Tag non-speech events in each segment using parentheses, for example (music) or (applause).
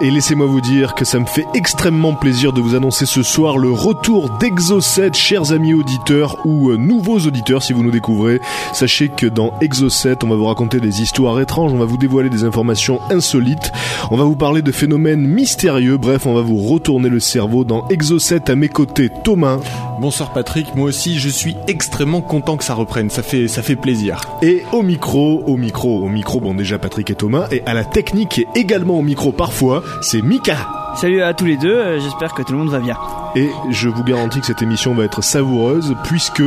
et laissez-moi vous dire que ça me fait extrêmement plaisir de vous annoncer ce soir le retour d'Exo7, chers amis auditeurs ou euh, nouveaux auditeurs si vous nous découvrez. Sachez que dans Exo7, on va vous raconter des histoires étranges, on va vous dévoiler des informations insolites, on va vous parler de phénomènes mystérieux, bref, on va vous retourner le cerveau dans Exo7 à mes côtés. Thomas Bonsoir Patrick, moi aussi je suis extrêmement content que ça reprenne, ça fait, ça fait plaisir. et au micro, au micro, au micro, bon déjà Patrick et Thomas, et à la technique et également au micro parfois, c'est Mika. Salut à tous les deux, euh, j'espère que tout le monde va bien. Et je vous garantis que cette émission va être savoureuse puisque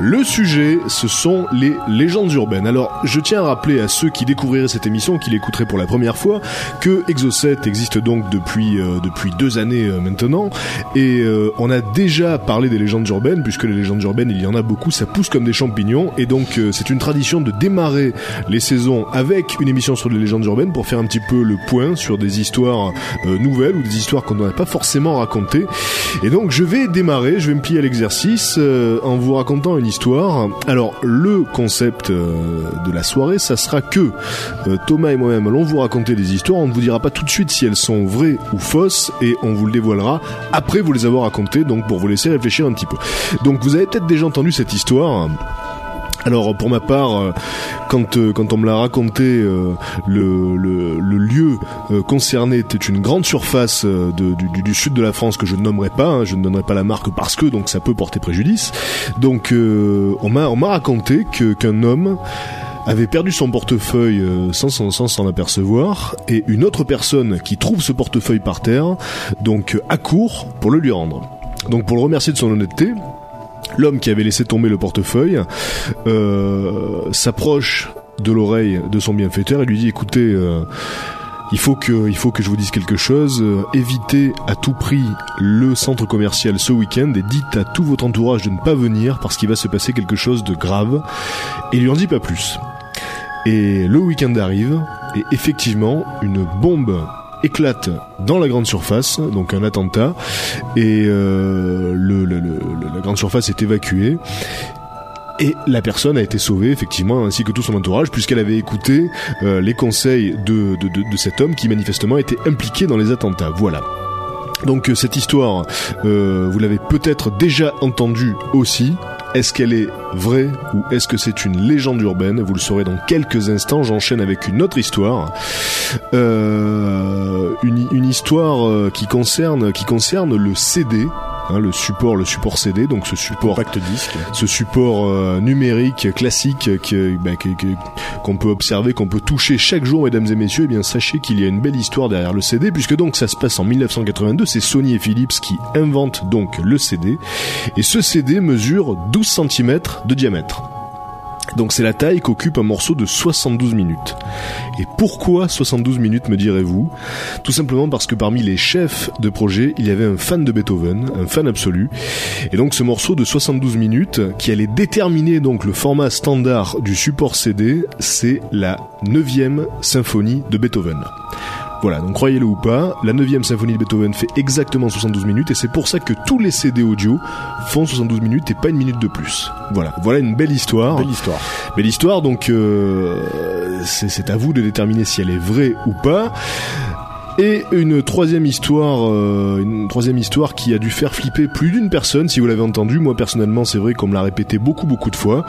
le sujet, ce sont les légendes urbaines. Alors, je tiens à rappeler à ceux qui découvriraient cette émission, qui l'écouteraient pour la première fois, que Exo7 existe donc depuis euh, depuis deux années euh, maintenant, et euh, on a déjà parlé des légendes urbaines puisque les légendes urbaines, il y en a beaucoup, ça pousse comme des champignons, et donc euh, c'est une tradition de démarrer les saisons avec une émission sur les légendes urbaines pour faire un petit peu le point sur des histoires nouvelles des histoires qu'on n'aurait pas forcément racontées. Et donc je vais démarrer, je vais me plier à l'exercice euh, en vous racontant une histoire. Alors le concept euh, de la soirée, ça sera que euh, Thomas et moi-même allons vous raconter des histoires. On ne vous dira pas tout de suite si elles sont vraies ou fausses et on vous le dévoilera après vous les avoir racontées, donc pour vous laisser réfléchir un petit peu. Donc vous avez peut-être déjà entendu cette histoire. Alors pour ma part, euh, quand euh, quand on me l'a raconté, euh, le, le, lieu concerné était une grande surface du, sud de la France que je ne nommerai pas, hein, je ne donnerai pas la marque parce que donc ça peut porter préjudice. Donc on m'a on m'a raconté qu'un homme avait perdu son portefeuille sans s'en sans s'en apercevoir et une autre personne qui trouve ce portefeuille par terre donc accourt pour le lui rendre. Donc pour le remercier de son honnêteté, L'homme qui avait laissé tomber le portefeuille euh, s'approche de l'oreille de son bienfaiteur et lui dit écoutez euh, il faut que il faut que je vous dise quelque chose. Euh, évitez à tout prix le centre commercial ce week-end et dites à tout votre entourage de ne pas venir parce qu'il va se passer quelque chose de grave. Et lui en dit pas plus. Et le week-end arrive et effectivement une bombe éclate dans la grande surface, donc un attentat, et euh, la grande surface est évacuée. Et la personne a été sauvée, effectivement, ainsi que tout son entourage, puisqu'elle avait écouté euh, les conseils de, cet homme qui manifestement était impliqué dans les attentats. Voilà. Donc euh, cette histoire, vous l'avez peut-être déjà entendue aussi. Est-ce qu'elle est vraie ou est-ce que c'est une légende urbaine? Vous le saurez dans quelques instants. J'enchaîne avec une autre histoire, Euh, une, une histoire euh, qui concerne qui concerne le CD, hein, le support, le support CD, donc ce support ce support euh, numérique classique que- que- que- qu'on peut observer, qu'on peut toucher chaque jour, mesdames et messieurs, eh bien sachez qu'il y a une belle histoire derrière le CD, puisque donc ça se passe en 1982, c'est Sony et Philips qui inventent donc le CD, et ce CD mesure 12 cm de diamètre. Donc c'est la taille qu'occupe un morceau de 72 minutes. Et pourquoi 72 minutes me direz-vous? Tout simplement parce que parmi les chefs de projet, il y avait un fan de Beethoven, un fan absolu. Et donc ce morceau de 72 minutes, qui allait déterminer donc le format standard du support CD, c'est la 9e symphonie de Beethoven. Voilà, donc croyez-le ou pas, la 9e symphonie de Beethoven fait exactement 72 minutes et c'est pour ça que tous les CD audio font 72 minutes et pas une minute de plus. Voilà, voilà une belle histoire. Belle histoire. Belle histoire, donc euh, c'est c'est à vous de déterminer si elle est vraie ou pas. Et une troisième histoire, euh, une troisième histoire qui a dû faire flipper plus d'une personne, si vous l'avez entendu. Moi personnellement, c'est vrai qu'on me l'a répété beaucoup beaucoup de fois.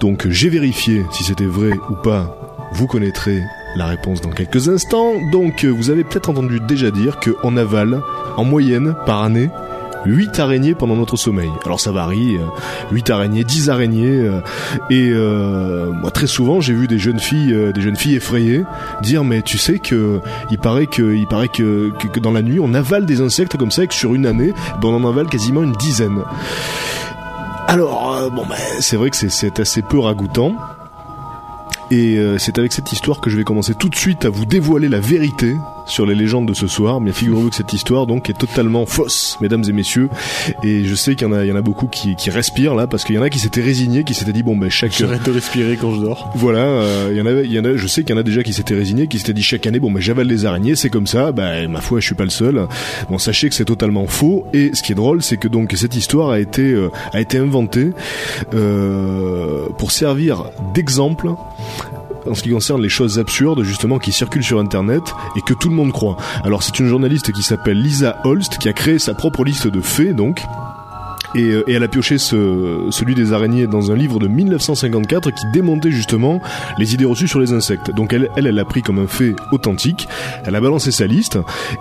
Donc j'ai vérifié si c'était vrai ou pas. Vous connaîtrez la réponse dans quelques instants. Donc euh, vous avez peut-être entendu déjà dire qu'on avale en moyenne par année 8 araignées pendant notre sommeil. Alors ça varie, euh, 8 araignées, 10 araignées euh, et euh, moi très souvent j'ai vu des jeunes filles euh, des jeunes filles effrayées dire mais tu sais que il paraît que il paraît que, dans la nuit on avale des insectes comme ça et que sur une année ben, on en avale quasiment une dizaine. Alors euh, bon ben c'est vrai que c'est assez peu ragoûtant. Et euh, c'est avec cette histoire que je vais commencer tout de suite à vous dévoiler la vérité sur les légendes de ce soir. Bien figurez-vous que cette histoire donc est totalement fausse, mesdames et messieurs. Et je sais qu'il y en a, il y en a beaucoup qui, qui respirent là parce qu'il y en a qui s'étaient résignés, qui s'étaient dit bon ben chaque J'arrête de respirer quand je dors. voilà, euh, il y en avait, il y en a, je sais qu'il y en a déjà qui s'étaient résignés, qui s'étaient dit chaque année bon ben j'avale les araignées, c'est comme ça. Ben ma foi, je suis pas le seul. Bon, sachez que c'est totalement faux. Et ce qui est drôle, c'est que donc cette histoire a été euh, a été inventée euh, pour servir d'exemple en ce qui concerne les choses absurdes justement qui circulent sur internet et que tout le monde croit. Alors c'est une journaliste qui s'appelle Lisa Holst qui a créé sa propre liste de faits donc et, euh, et elle a pioché ce, celui des araignées dans un livre de 1954 qui démontait justement les idées reçues sur les insectes. Donc elle, elle, elle a pris comme un fait authentique, elle a balancé sa liste,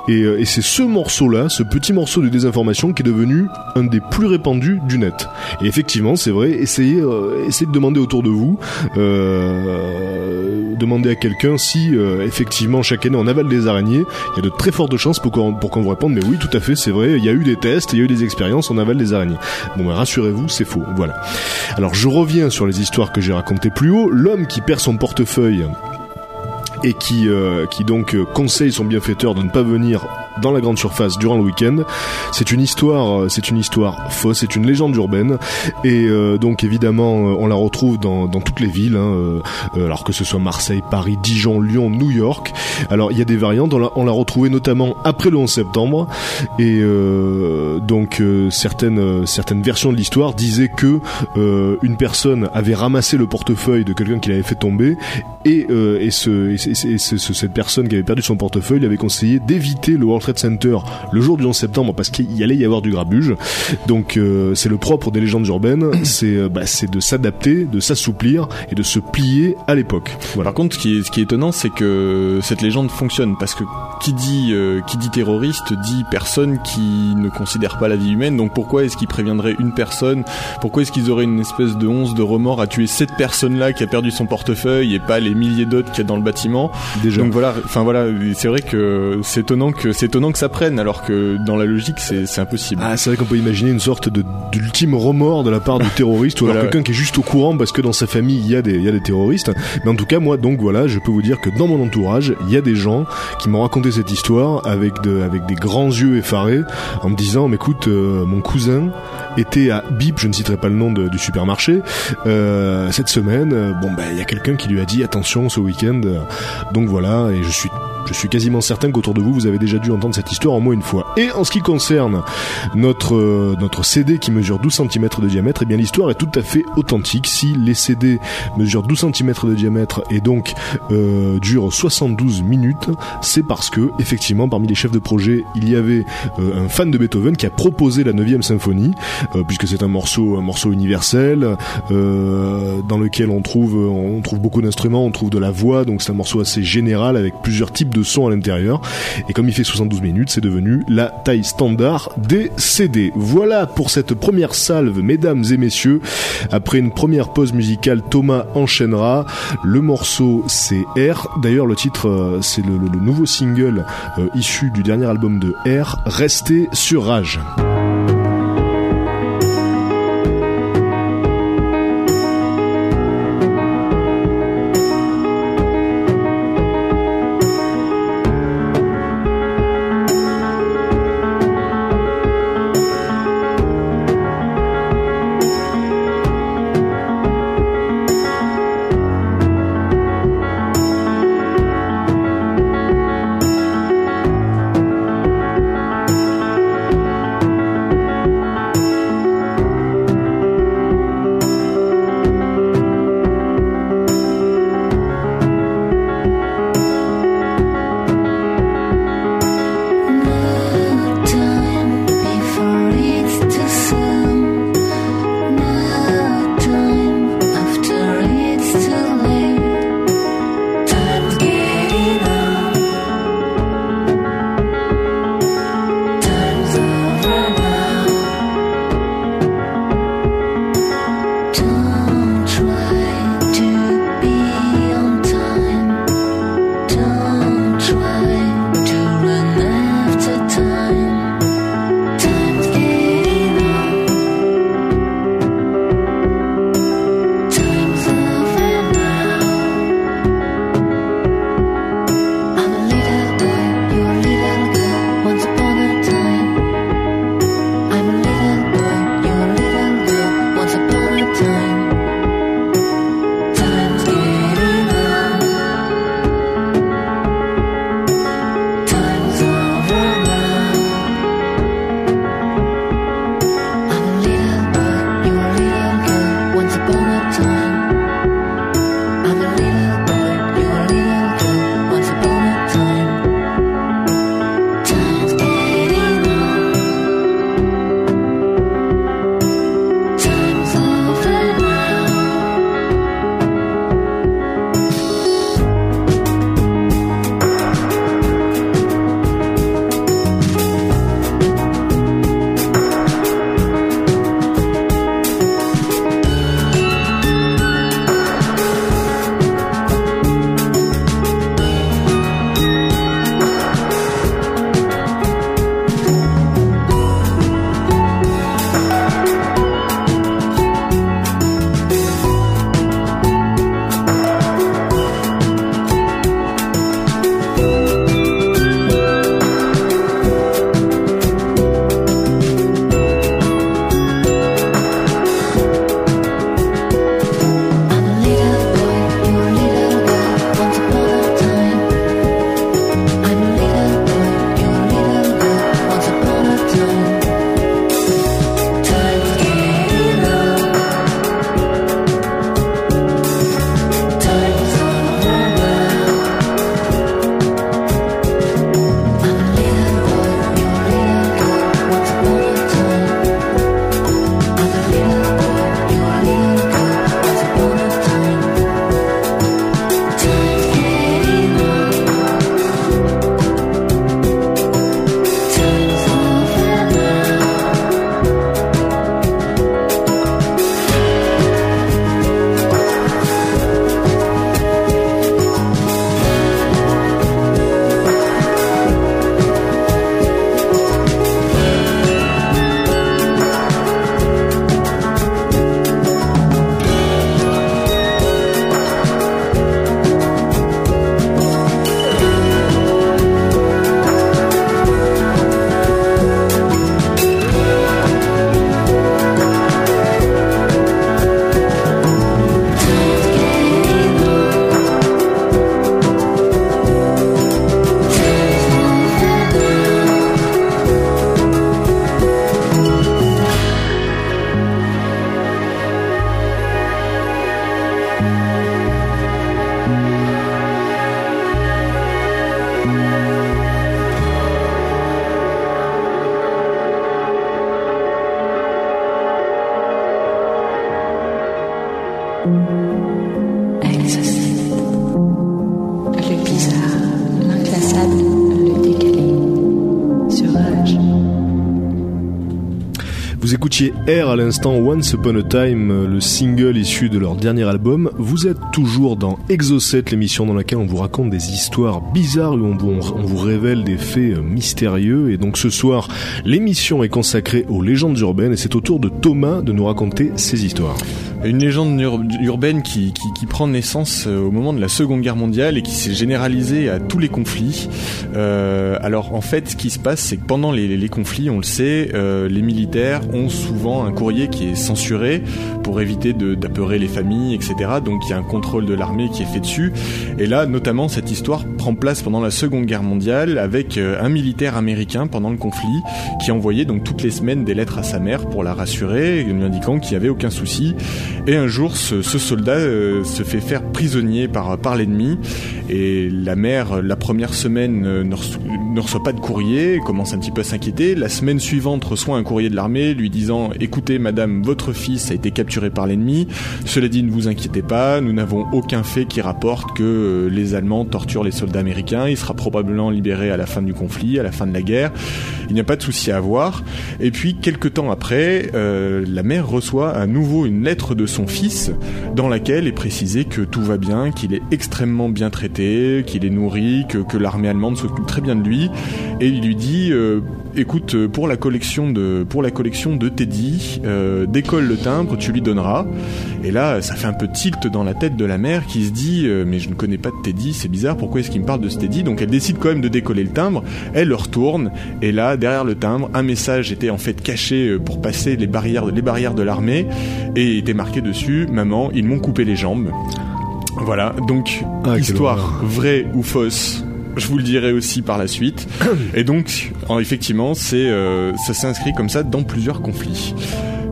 et, euh, et c'est ce morceau-là, ce petit morceau de désinformation qui est devenu un des plus répandus du net. Et effectivement, c'est vrai, essayez, euh, essayez de demander autour de vous, euh, demandez à quelqu'un si euh, effectivement chaque année on avale des araignées, il y a de très fortes chances pour qu'on pour qu'on vous réponde, mais oui, tout à fait, c'est vrai, il y a eu des tests, il y a eu des expériences, on avale des araignées. Bon, ben, rassurez-vous, c'est faux. Voilà. Alors, je reviens sur les histoires que j'ai racontées plus haut. L'homme qui perd son portefeuille et qui, euh, qui donc euh, conseille son bienfaiteur de ne pas venir dans la grande surface durant le week-end. C'est une histoire, euh, c'est une histoire fausse, c'est une légende urbaine et euh, donc évidemment euh, on la retrouve dans, dans toutes les villes, hein, euh, alors que ce soit Marseille, Paris, Dijon, Lyon, New York. Alors il y a des variantes, on l'a, on retrouvée notamment après le 11 septembre et euh, donc euh, certaines euh, certaines versions de l'histoire disaient que euh, une personne avait ramassé le portefeuille de quelqu'un qui l'avait fait tomber et, euh, et, ce, et, ce- et ce- cette personne qui avait perdu son portefeuille lui avait conseillé d'éviter le World Trade Center le jour du 11 septembre parce qu'il y allait y avoir du grabuge. Donc euh, c'est le propre des légendes urbaines, (clears throat) c'est euh, bah, c'est de s'adapter, de s'assouplir et de se plier à l'époque. Voilà. Par contre, ce qui est, ce qui est étonnant, c'est que cette légende fonctionne parce que qui dit euh, qui dit terroriste dit personne qui ne considère pas la vie humaine. Donc pourquoi est-ce qu'ils préviendraient une personne? Pourquoi est-ce qu'ils auraient une espèce de once de remords à tuer cette personne-là qui a perdu son portefeuille et pas les milliers d'autres qu'il y a dans le bâtiment? Déjà. Donc voilà, enfin voilà, c'est vrai que c'est étonnant que c'est étonnant que ça prenne alors que dans la logique c'est impossible. Ah, c'est vrai qu'on peut imaginer une sorte d'ultime remords de la part du (laughs) terroriste ou alors Voilà, quelqu'un qui est juste au courant parce que dans sa famille il y a des il y a des terroristes. Mais en tout cas moi donc voilà, je peux vous dire que dans mon entourage, il y a des gens qui m'ont raconté cette histoire avec de avec des grands yeux effarés en me disant mais écoute euh, mon cousin était à Bip, je ne citerai pas le nom du supermarché euh, cette semaine, euh, bon ben il y a quelqu'un qui lui a dit attention ce week-end. euh, donc voilà et je suis je suis quasiment certain qu'autour de vous, vous avez déjà dû entendre cette histoire au moins une fois. Et en ce qui concerne notre, euh, notre CD qui mesure 12 cm de diamètre, eh bien l'histoire est tout à fait authentique. Si les CD mesurent 12 cm de diamètre et donc euh, durent 72 minutes, c'est parce que, effectivement, parmi les chefs de projet, il y avait un fan de Beethoven qui a proposé la 9 symphonie, puisque c'est un morceau, un morceau universel, euh, dans lequel on trouve, on trouve beaucoup d'instruments, on trouve de la voix, donc c'est un morceau assez général avec plusieurs types de sons à l'intérieur. Et comme il fait 72 minutes, c'est devenu la taille standard des CD. Voilà pour cette première salve, mesdames et messieurs. Après une première pause musicale, Thomas enchaînera. Le morceau, c'est R. D'ailleurs, le titre, euh, c'est le, nouveau single euh, issu du dernier album de R, Restez sur Rage. Vous écoutiez Air à l'instant Once Upon a Time, le single issu de leur dernier album. Vous êtes toujours dans Exocet, l'émission dans laquelle on vous raconte des histoires bizarres où on vous, on vous révèle des faits euh, mystérieux. Et donc ce soir, l'émission est consacrée aux légendes urbaines et c'est au tour de Thomas de nous raconter ces histoires. Une légende ur- urbaine qui, qui, qui prend naissance euh, au moment de la Seconde Guerre mondiale et qui s'est généralisée à tous les conflits. Euh, alors en fait, ce qui se passe, c'est que pendant les, les conflits, on le sait, euh, les militaires ont souvent un courrier qui est censuré pour éviter d'apeurer les familles, etc. Donc il y a un contrôle de l'armée qui est fait dessus. Et là, notamment, cette histoire prend place pendant la Seconde Guerre mondiale avec euh, un militaire américain pendant le conflit qui envoyait donc toutes les semaines des lettres à sa mère pour la rassurer, lui indiquant qu'il n'y avait aucun souci. Et un jour, ce, soldat euh, se fait faire prisonnier par, l'ennemi. Et la mère, la première semaine, euh, ne, reço- ne reçoit pas de courrier, commence un petit peu à s'inquiéter. La semaine suivante, reçoit un courrier de l'armée lui disant Écoutez, madame, votre fils a été capturé par l'ennemi. Cela dit, ne vous inquiétez pas, nous n'avons aucun fait qui rapporte que euh, les Allemands torturent les soldats américains. Il sera probablement libéré à la fin du conflit, à la fin de la guerre. Il n'y a pas de souci à avoir. Et puis, quelques temps après, la mère reçoit à nouveau une lettre de son fils dans laquelle est précisé que tout va bien, qu'il est extrêmement bien traité, qu'il est nourri, que, l'armée allemande s'occupe très bien de lui. Et il lui dit, euh, écoute, euh, pour la collection de, pour la collection de Teddy, euh, décolle le timbre, tu lui donneras. Et là, ça fait un peu tilt dans la tête de la mère qui se dit, euh, mais je ne connais pas de Teddy, c'est bizarre, pourquoi est-ce qu'il me parle de ce Teddy? Donc elle décide quand même de décoller le timbre, elle le retourne, et là, derrière le timbre, un message était en fait caché pour passer les barrières, les barrières de l'armée, et il était marqué dessus, maman, ils m'ont coupé les jambes. Voilà, donc Ah, histoire vraie ou fausse. Je vous le dirai aussi par la suite. Et donc, en- effectivement, c'est euh, ça s'inscrit comme ça dans plusieurs conflits.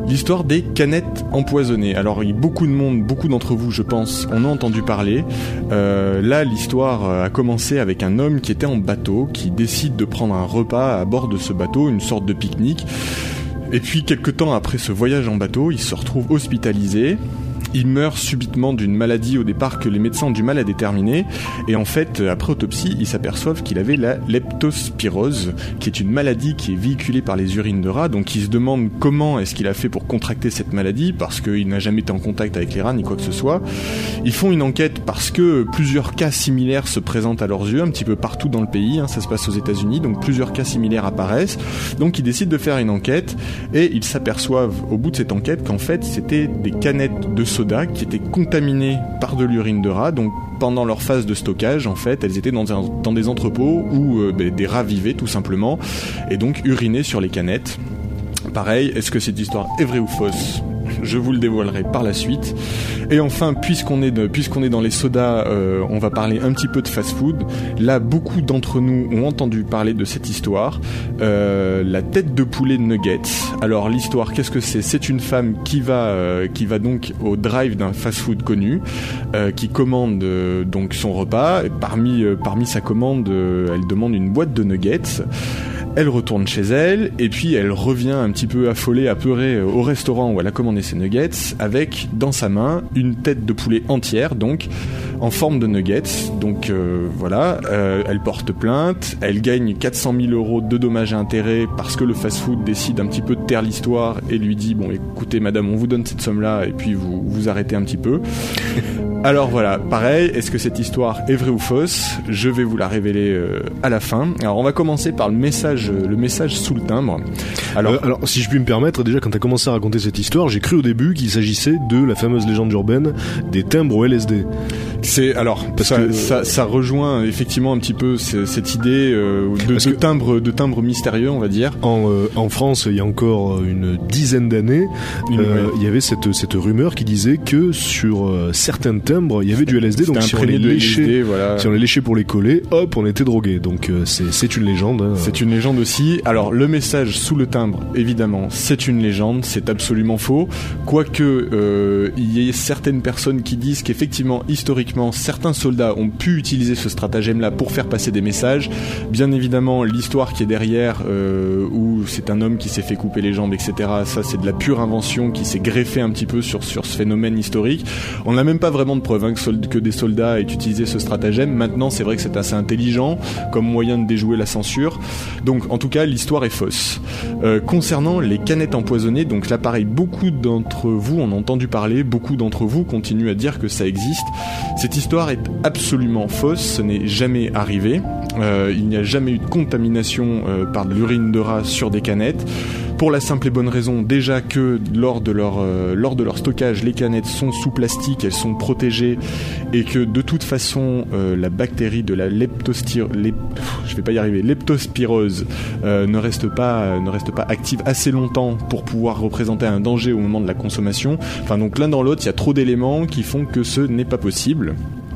L'histoire des canettes empoisonnées. Alors, beaucoup de monde, beaucoup d'entre vous, je pense, en ont entendu parler. Euh, là, l'histoire euh, a commencé avec un homme qui était en bateau, qui décide de prendre un repas à bord de ce bateau, une sorte de pique-nique. Et puis, quelques temps après ce voyage en bateau, il se retrouve hospitalisé. Il meurt subitement d'une maladie au départ que les médecins ont du mal à déterminer. Et en fait, après autopsie, ils s'aperçoivent qu'il avait la leptospirose, qui est une maladie qui est véhiculée par les urines de rats. Donc ils se demandent comment est-ce qu'il a fait pour contracter cette maladie, parce qu'il n'a jamais été en contact avec les rats ni quoi que ce soit. Ils font une enquête parce que plusieurs cas similaires se présentent à leurs yeux, un petit peu partout dans le pays. hein, ça se passe aux États-Unis, donc plusieurs cas similaires apparaissent. Donc ils décident de faire une enquête et ils s'aperçoivent au bout de cette enquête qu'en fait c'était des canettes de soda qui étaient contaminées par de l'urine de rat. Donc pendant leur phase de stockage, en fait, elles étaient dans, des entrepôts où euh, ben, des rats vivaient tout simplement et donc urinaient sur les canettes. Pareil, est-ce que cette histoire est vraie ou fausse? Je vous le dévoilerai par la suite. Et enfin, puisqu'on est, est dans les sodas, euh, on va parler un petit peu de fast-food. Là, beaucoup d'entre nous ont entendu parler de cette histoire. Euh, la tête de poulet nuggets. Alors l'histoire, qu'est-ce que c'est? C'est une femme qui va, euh, qui va donc au drive d'un fast-food connu, qui commande donc son repas. Et parmi, parmi sa commande, elle demande une boîte de nuggets. Elle retourne chez elle et puis elle revient un petit peu affolée, apeurée euh, au restaurant où elle a commandé ses nuggets avec dans sa main une tête de poulet entière, donc en forme de nuggets. Donc euh, voilà, euh, elle porte plainte, elle gagne 400 000 euros de dommages et intérêts parce que le fast-food décide un petit peu de taire l'histoire et lui dit bon écoutez madame on vous donne cette somme là et puis vous vous arrêtez un petit peu. (laughs) Alors voilà, pareil, est-ce que cette histoire est vraie ou fausse? Je vais vous la révéler euh, à la fin. Alors on va commencer par le message, le message sous le timbre. Alors, Euh, alors, si je puis me permettre, déjà quand tu as commencé à raconter cette histoire, j'ai cru au début qu'il s'agissait de la fameuse légende urbaine des timbres au LSD. C'est alors Parce ça, que- ça, ça rejoint effectivement un petit peu ce- cette idée euh, de, de timbre, de timbre mystérieux, on va dire. En, euh, en France, il y a encore euh, une dizaine d'années, euh, il y avait cette, cette rumeur qui disait que sur certains timbres, il y avait du LSD, donc si on les léchait, LSD, voilà. si on les léchait pour les coller, hop, on était drogué. Donc euh, c'est une légende. hein. C'est une légende aussi. Alors le message sous le timbre, évidemment, c'est une légende, c'est absolument faux. Quoique euh, il y ait certaines personnes qui disent qu'effectivement, historiquement, certains soldats ont pu utiliser ce stratagème-là pour faire passer des messages. Bien évidemment, l'histoire qui est derrière, euh, où c'est un homme qui s'est fait couper les jambes, etc. Ça, c'est de la pure invention qui s'est greffée un petit peu sur sur ce phénomène historique. On n'a même pas vraiment de preuve hein, que des soldats aient utilisé ce stratagème. Maintenant, c'est vrai que c'est assez intelligent comme moyen de déjouer la censure. Donc, en tout cas, l'histoire est fausse. Euh, concernant les canettes empoisonnées, donc là, pareil, beaucoup d'entre vous en ont entendu parler, beaucoup d'entre vous continuent à dire que ça existe. Cette histoire est absolument fausse, ce n'est jamais arrivé. Euh, il n'y a jamais eu de contamination euh, par de l'urine de rat sur des canettes. Pour la simple et bonne raison, déjà que lors de leur euh, lors de leur stockage, les canettes sont sous plastique, elles sont protégées, et que de toute façon, la bactérie de la vais pas y arriver, leptospirose ne reste pas ne reste pas active assez longtemps pour pouvoir représenter un danger au moment de la consommation. Enfin donc l'un dans l'autre, il y a trop d'éléments qui font que ce n'est pas possible. Thank you.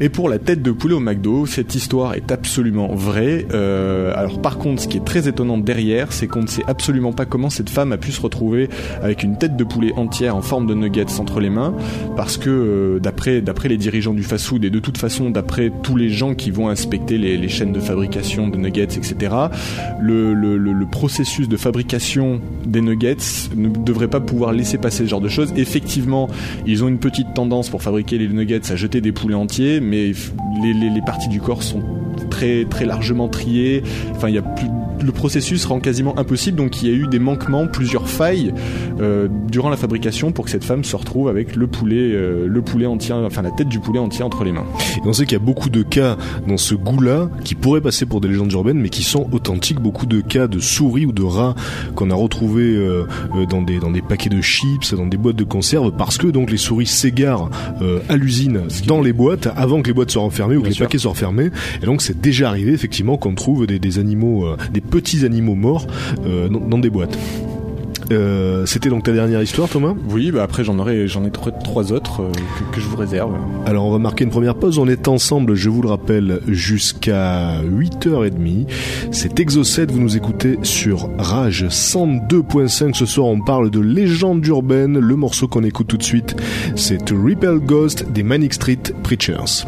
Et pour la tête de poulet au McDo, cette histoire est absolument vraie. Euh, alors par contre, ce qui est très étonnant derrière, c'est qu'on ne sait absolument pas comment cette femme a pu se retrouver avec une tête de poulet entière en forme de nuggets entre les mains, parce que euh, d'après les dirigeants du fast-food et de toute façon d'après tous les gens qui vont inspecter les, chaînes de fabrication de nuggets, etc., le processus de fabrication des nuggets ne devrait pas pouvoir laisser passer ce genre de choses. Effectivement, ils ont une petite tendance pour fabriquer les nuggets à jeter des poulets entiers, mais les, les, les parties du corps sont très très largement triées. Enfin, il y a plus le processus rend quasiment impossible, donc il y a eu des manquements, plusieurs failles euh, durant la fabrication pour que cette femme se retrouve avec le poulet, euh, le poulet entier, enfin la tête du poulet entier entre les mains. Et on sait qu'il y a beaucoup de cas dans ce goût-là qui pourraient passer pour des légendes urbaines, mais qui sont authentiques. Beaucoup de cas de souris ou de rats qu'on a retrouvés euh, dans des dans des paquets de chips, dans des boîtes de conserve, parce que donc les souris s'égarent à l'usine dans les boîtes avant que les boîtes soient refermées ou que Bien les sûr. paquets soient refermés. Et donc c'est déjà arrivé effectivement qu'on trouve des, des animaux, euh, des petits animaux morts euh, dans, dans des boîtes. Euh, C'était donc ta dernière histoire, Thomas Oui, bah après j'en aurai, j'en ai trois, trois autres euh, que, que je vous réserve. Alors on va marquer une première pause, on est ensemble, je vous le rappelle, jusqu'à 8h30. C'est Exo7, vous nous écoutez sur Rage 102.5. Ce soir on parle de légende urbaine. Le morceau qu'on écoute tout de suite, c'est To Repel Ghost des Manic Street Preachers.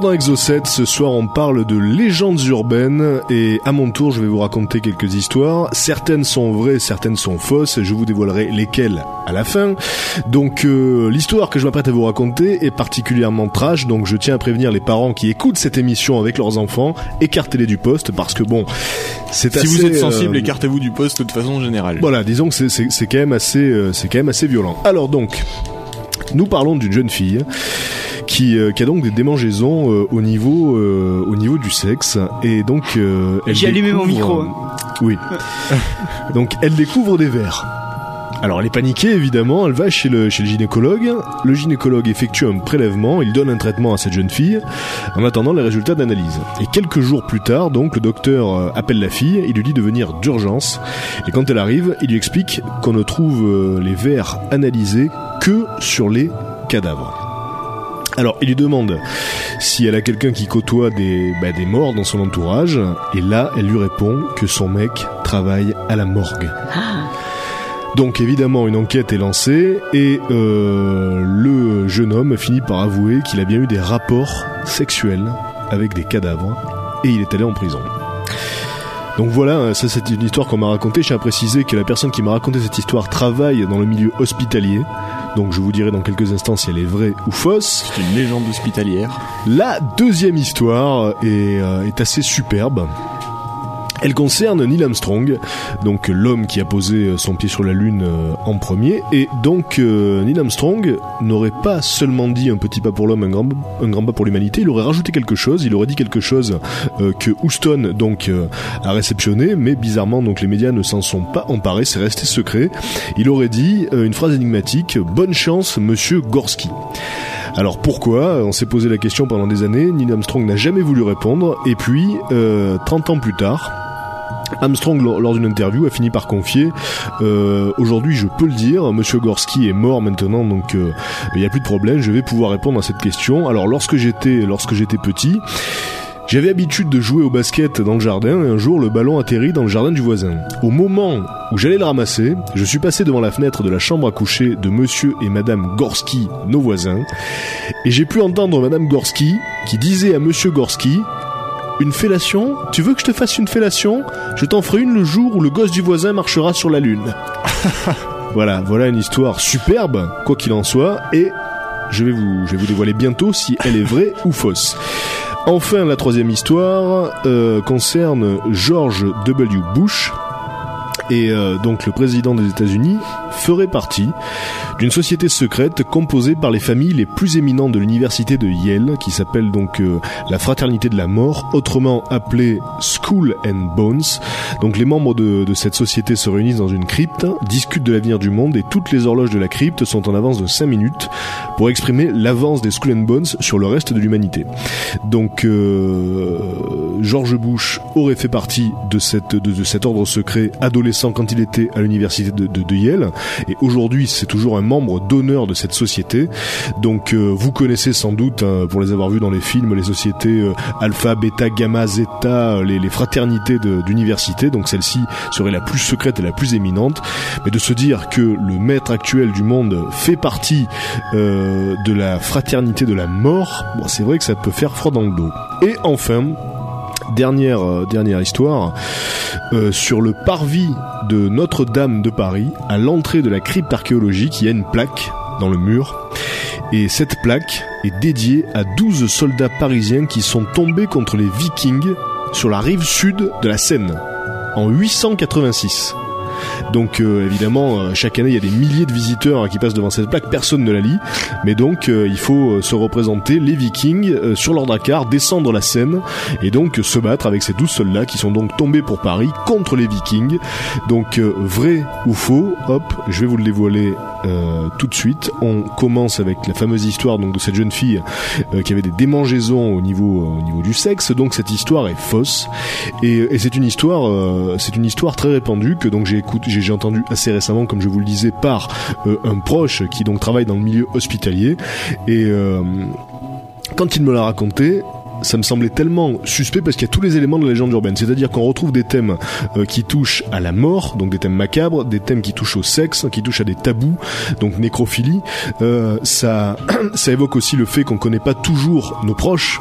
Dans Exocet, ce soir on parle de légendes urbaines et à mon tour je vais vous raconter quelques histoires. Certaines sont vraies, certaines sont fausses et je vous dévoilerai lesquelles à la fin. Donc euh, l'histoire que je m'apprête à vous raconter est particulièrement trash, donc je tiens à prévenir les parents qui écoutent cette émission avec leurs enfants, écartez-les du poste parce que bon, c'est Si assez... vous êtes sensible, euh, écartez-vous du poste de façon générale. voilà, disons que c'est- c'est c'est quand même assez, euh, c'est quand même assez violent. Alors donc, nous parlons d'une jeune fille qui, euh, qui a donc des démangeaisons euh, au niveau, euh, au niveau du sexe et donc euh, elle J'ai allumé mon micro, hein. Oui. (laughs) donc elle découvre des vers. Alors elle est paniquée évidemment, elle va chez le, chez le gynécologue, le gynécologue effectue un prélèvement, il donne un traitement à cette jeune fille en attendant les résultats d'analyse. Et quelques jours plus tard, donc le docteur appelle la fille, il lui dit de venir d'urgence et quand elle arrive, il lui explique qu'on ne trouve les vers analysés que sur les cadavres. Alors, il lui demande si elle a quelqu'un qui côtoie des, bah, des morts dans son entourage, et là, elle lui répond que son mec travaille à la morgue. Donc évidemment une enquête est lancée et euh, le jeune homme finit par avouer qu'il a bien eu des rapports sexuels avec des cadavres et il est allé en prison. Donc voilà, ça c'est une histoire qu'on m'a racontée. Je tiens à préciser que la personne qui m'a raconté cette histoire travaille dans le milieu hospitalier. Donc je vous dirai dans quelques instants si elle est vraie ou fausse. C'est une légende hospitalière. La deuxième histoire est, euh, est assez superbe. Elle concerne Neil Armstrong, donc l'homme qui a posé son pied sur la Lune euh, en premier. Et donc euh, Neil Armstrong n'aurait pas seulement dit un petit pas pour l'homme, un grand, pas pour l'humanité, il aurait rajouté quelque chose, il aurait dit quelque chose euh, que Houston donc euh, a réceptionné, mais bizarrement donc les médias ne s'en sont pas emparés, c'est resté secret. Il aurait dit euh, une phrase énigmatique, bonne chance monsieur Gorski. Alors pourquoi? On s'est posé la question pendant des années, Neil Armstrong n'a jamais voulu répondre, et puis, euh, 30 ans plus tard, Armstrong, lors d'une interview, a fini par confier euh, Aujourd'hui, je peux le dire, Monsieur Gorski est mort maintenant, donc euh, il n'y a plus de problème, je vais pouvoir répondre à cette question. Alors, lorsque j'étais lorsque j'étais petit, j'avais habitude de jouer au basket dans le jardin et un jour le ballon atterrit dans le jardin du voisin. Au moment où j'allais le ramasser, je suis passé devant la fenêtre de la chambre à coucher de monsieur et madame Gorski, nos voisins, et j'ai pu entendre madame Gorski qui disait à monsieur Gorski une fellation? Tu veux que je te fasse une fellation? Je t'en ferai une le jour où le gosse du voisin marchera sur la lune. (laughs) voilà, voilà une histoire superbe, quoi qu'il en soit, et je vais vous, je vais vous dévoiler bientôt si elle est vraie ou fausse. Enfin, la troisième histoire euh, concerne George W. Bush. Et euh, donc le président des États-Unis ferait partie d'une société secrète composée par les familles les plus éminentes de l'université de Yale, qui s'appelle donc euh, la Fraternité de la Mort, autrement appelée School and Bones. Donc les membres de, de cette société se réunissent dans une crypte, discutent de l'avenir du monde et toutes les horloges de la crypte sont en avance de 5 minutes pour exprimer l'avance des School and Bones sur le reste de l'humanité. Donc euh, George Bush aurait fait partie de, cette, de, de cet ordre secret adolescent quand il était à l'université de, Yale et aujourd'hui c'est toujours un membre d'honneur de cette société. Donc euh, vous connaissez sans doute hein, pour les avoir vus dans les films les sociétés euh, alpha, bêta, gamma, zeta, euh, les, fraternités d'université. Donc celle-ci serait la plus secrète et la plus éminente. Mais de se dire que le maître actuel du monde fait partie de la fraternité de la mort, c'est vrai que ça peut faire froid dans le dos. Et enfin, dernière euh, dernière histoire. Euh, sur le parvis de Notre-Dame de Paris à l'entrée de la crypte archéologique il y a une plaque dans le mur. Et cette plaque est dédiée à 12 soldats parisiens qui sont tombés contre les vikings sur la rive sud de la Seine en 886 donc euh, évidemment, euh, chaque année, il y a des milliers de visiteurs hein, qui passent devant cette plaque, personne ne la lit. Mais donc, euh, il faut se représenter les Vikings sur leur Dakar, descendre la Seine et donc se battre avec ces 12 soldats qui sont donc tombés pour Paris contre les Vikings. Donc, vrai ou faux, hop, je vais vous le dévoiler tout de suite. On commence avec la fameuse histoire donc de cette jeune fille qui avait des démangeaisons au niveau au niveau du sexe. Donc cette histoire est fausse et, et c'est une histoire c'est une histoire très répandue que donc j'ai j'ai entendu assez récemment comme je vous le disais par euh, un proche qui donc travaille dans le milieu hospitalier et euh, quand il me l'a raconté ça me semblait tellement suspect parce qu'il y a tous les éléments de la légende urbaine. C'est-à-dire qu'on retrouve des thèmes euh, qui touchent à la mort, donc des thèmes macabres, des thèmes qui touchent au sexe, qui touchent à des tabous, donc nécrophilie. Ça, (clears throat) ça évoque aussi le fait qu'on connaît pas toujours nos proches.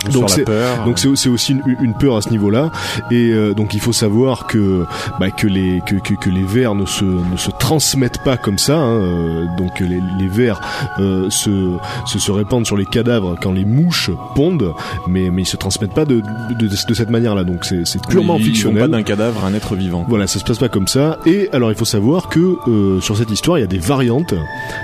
Ça joue Donc sur c'est- la peur. Donc c'est c'est aussi une, une peur à ce niveau-là et euh, donc il faut savoir que bah, que les que, que, que les vers ne se ne se transmettent pas comme ça hein, euh, donc les, les vers euh, se, se se répandent sur les cadavres quand les mouches pondent mais mais ils se transmettent pas de de, de, de cette manière-là donc c'est c'est purement Ils fictionnel pas d'un cadavre à un être vivant. voilà, ça se passe pas comme ça. Et alors, il faut savoir que euh, sur cette histoire, il y a des variantes,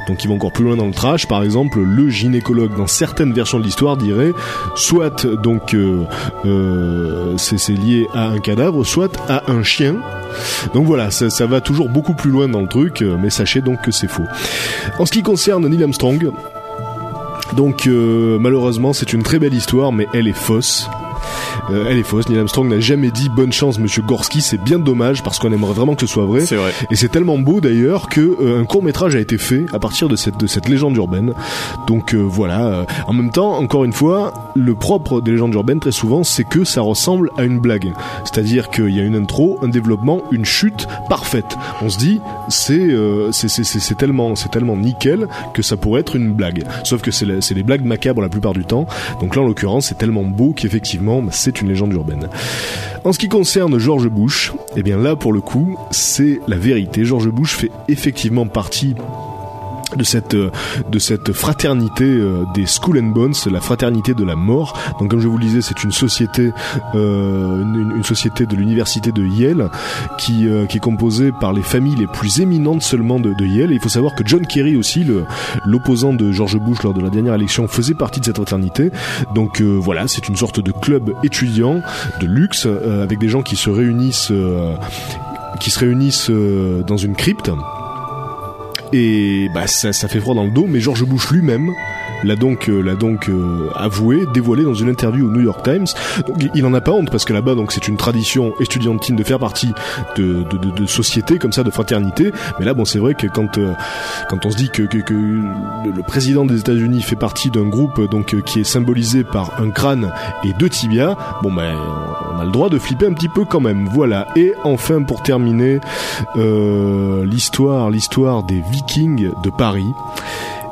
donc qui vont encore plus loin dans le trash. Par exemple, le gynécologue dans certaines versions de l'histoire dirait soit donc euh, euh, c'est lié à un cadavre, soit à un chien. Donc voilà, ça, va toujours beaucoup plus loin dans le truc, euh, mais sachez donc que c'est faux. En ce qui concerne Neil Armstrong, donc malheureusement, c'est une très belle histoire, mais elle est fausse. Euh, elle est fausse. Neil Armstrong n'a jamais dit bonne chance, Monsieur Gorski. C'est bien dommage parce qu'on aimerait vraiment que ce soit vrai. C'est vrai. Et c'est tellement beau d'ailleurs que euh, un court métrage a été fait à partir de cette de cette légende urbaine. Donc euh, voilà. Euh, En même temps, encore une fois, le propre des légendes urbaines très souvent, c'est que ça ressemble à une blague. C'est-à-dire qu'il y a une intro, un développement, une chute parfaite. On se dit, c'est euh, c'est tellement c'est tellement nickel que ça pourrait être une blague. Sauf que c'est des blagues macabres la plupart du temps. Donc là, en l'occurrence, c'est tellement beau qu'effectivement, c'est une légende urbaine. En ce qui concerne George Bush, eh bien là pour le coup, c'est la vérité. George Bush fait effectivement partie de cette euh, de cette fraternité euh, des Skull and Bones, la fraternité de la mort. Donc comme je vous le disais, c'est une société euh, une, une société de l'université de Yale qui euh, qui est composée par les familles les plus éminentes seulement de, de Yale. Et il faut savoir que John Kerry aussi, le l'opposant de George Bush lors de la dernière élection, faisait partie de cette fraternité. Donc euh, voilà, c'est une sorte de club étudiant de luxe euh, avec des gens qui se réunissent qui se réunissent dans une crypte et bah ça, ça fait froid dans le dos mais George Bush lui-même l'a donc euh, l'a donc euh, avoué dévoilé dans une interview au New York Times. Donc il- en a pas honte parce que là-bas donc c'est une tradition estudiantine de faire partie de de, de, de sociétés comme ça de fraternité. Mais là bon c'est vrai que quand euh, quand on se dit que, que, que le, le président des États-Unis fait partie d'un groupe donc euh, qui est symbolisé par un crâne et deux tibias bon ben on a le droit de flipper un petit peu quand même. Voilà. Et enfin pour terminer euh, l'histoire l'histoire des Vikings de Paris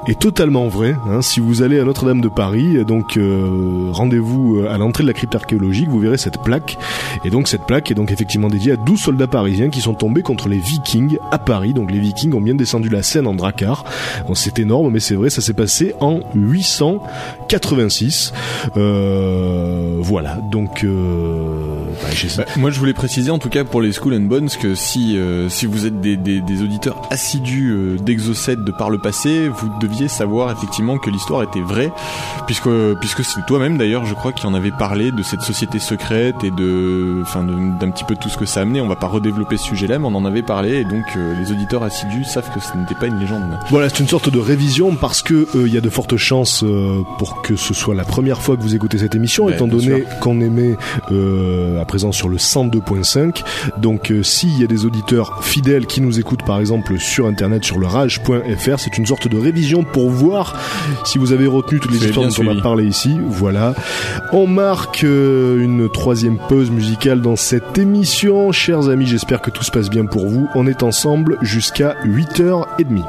est totalement vrai. Hein. Si vous allez à Notre-Dame de Paris, donc euh, rendez-vous euh, à l'entrée de la crypte archéologique, vous verrez cette plaque. Et donc cette plaque est donc effectivement dédiée à 12 soldats parisiens qui sont tombés contre les Vikings à Paris. Donc les Vikings ont bien descendu la Seine en dracar. Bon, c'est énorme, mais c'est vrai, ça s'est passé en 886. Euh, voilà. Donc euh, bah, Bah, moi, je voulais préciser, en tout cas pour les School and Bones, que si euh, si vous êtes des, des, des auditeurs assidus euh, d'Exocet de par le passé, vous deviez savoir effectivement que l'histoire était vraie, puisque puisque c'est toi-même d'ailleurs, je crois, qui en avait parlé de cette société secrète et de, enfin, d'un petit peu tout ce que ça amenait. On va pas redévelopper ce sujet-là, mais on en avait parlé, et donc euh, les auditeurs assidus savent que ce n'était pas une légende. Voilà, c'est une sorte de révision parce que euh, il y a de fortes chances euh, pour que ce soit la première fois que vous écoutez cette émission, Ouais, étant donné qu'on émet euh, présent sur le 102.5. Donc, euh, s'il y a des auditeurs fidèles qui nous écoutent, par exemple sur internet sur le rage.fr, c'est une sorte de révision pour voir si vous avez retenu toutes les histoires dont on a parlé ici. Voilà. On marque euh, une troisième pause musicale dans cette émission, chers amis. J'espère que tout se passe bien pour vous. On est ensemble jusqu'à 8h30.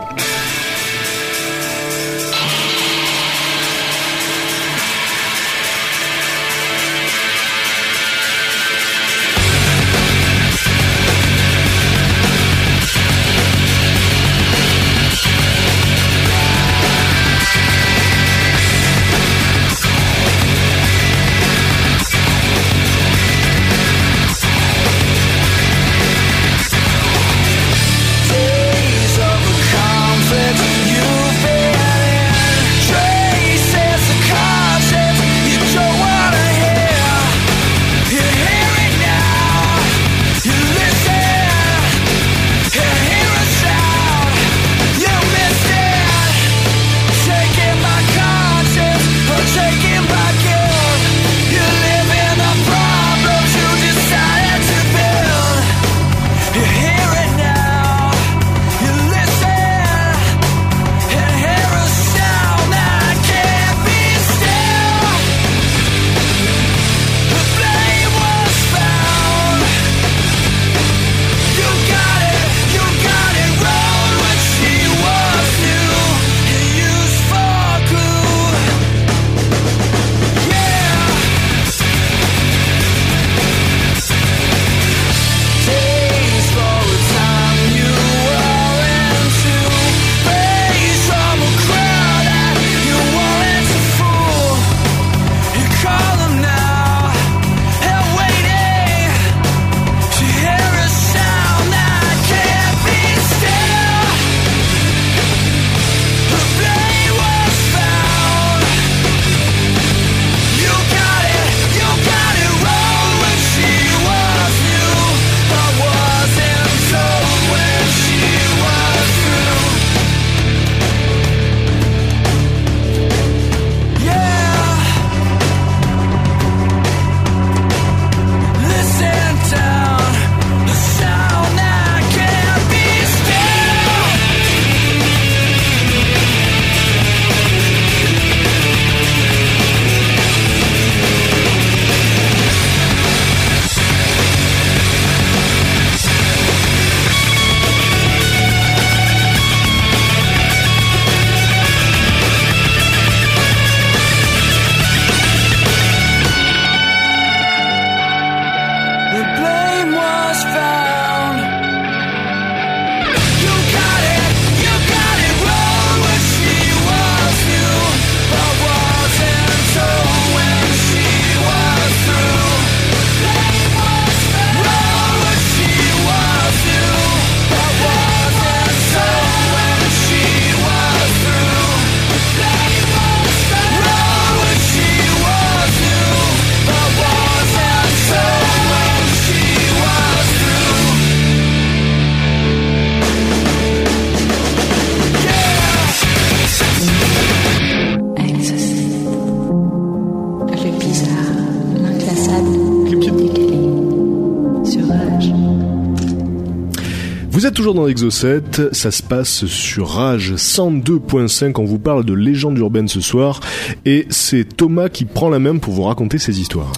Dans Exo7, ça se passe sur Rage 102.5, on vous parle de légendes urbaines ce soir, et c'est Thomas qui prend la main pour vous raconter ces histoires.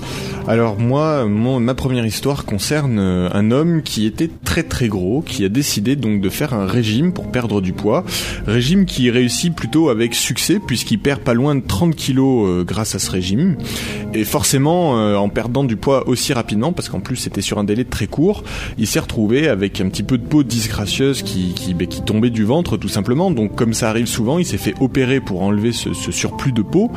Alors moi, ma première histoire concerne euh, un homme qui était très très gros, qui a décidé donc de faire un régime pour perdre du poids. Régime qui réussit plutôt avec succès puisqu'il perd pas loin de 30 kilos euh, grâce à ce régime. Et forcément, euh, en perdant du poids aussi rapidement, parce qu'en plus c'était sur un délai très court, il s'est retrouvé avec un petit peu de peau disgracieuse qui, qui, ben, tombait du ventre tout simplement. Donc comme ça arrive souvent, il s'est fait opérer pour enlever ce, ce surplus de peau.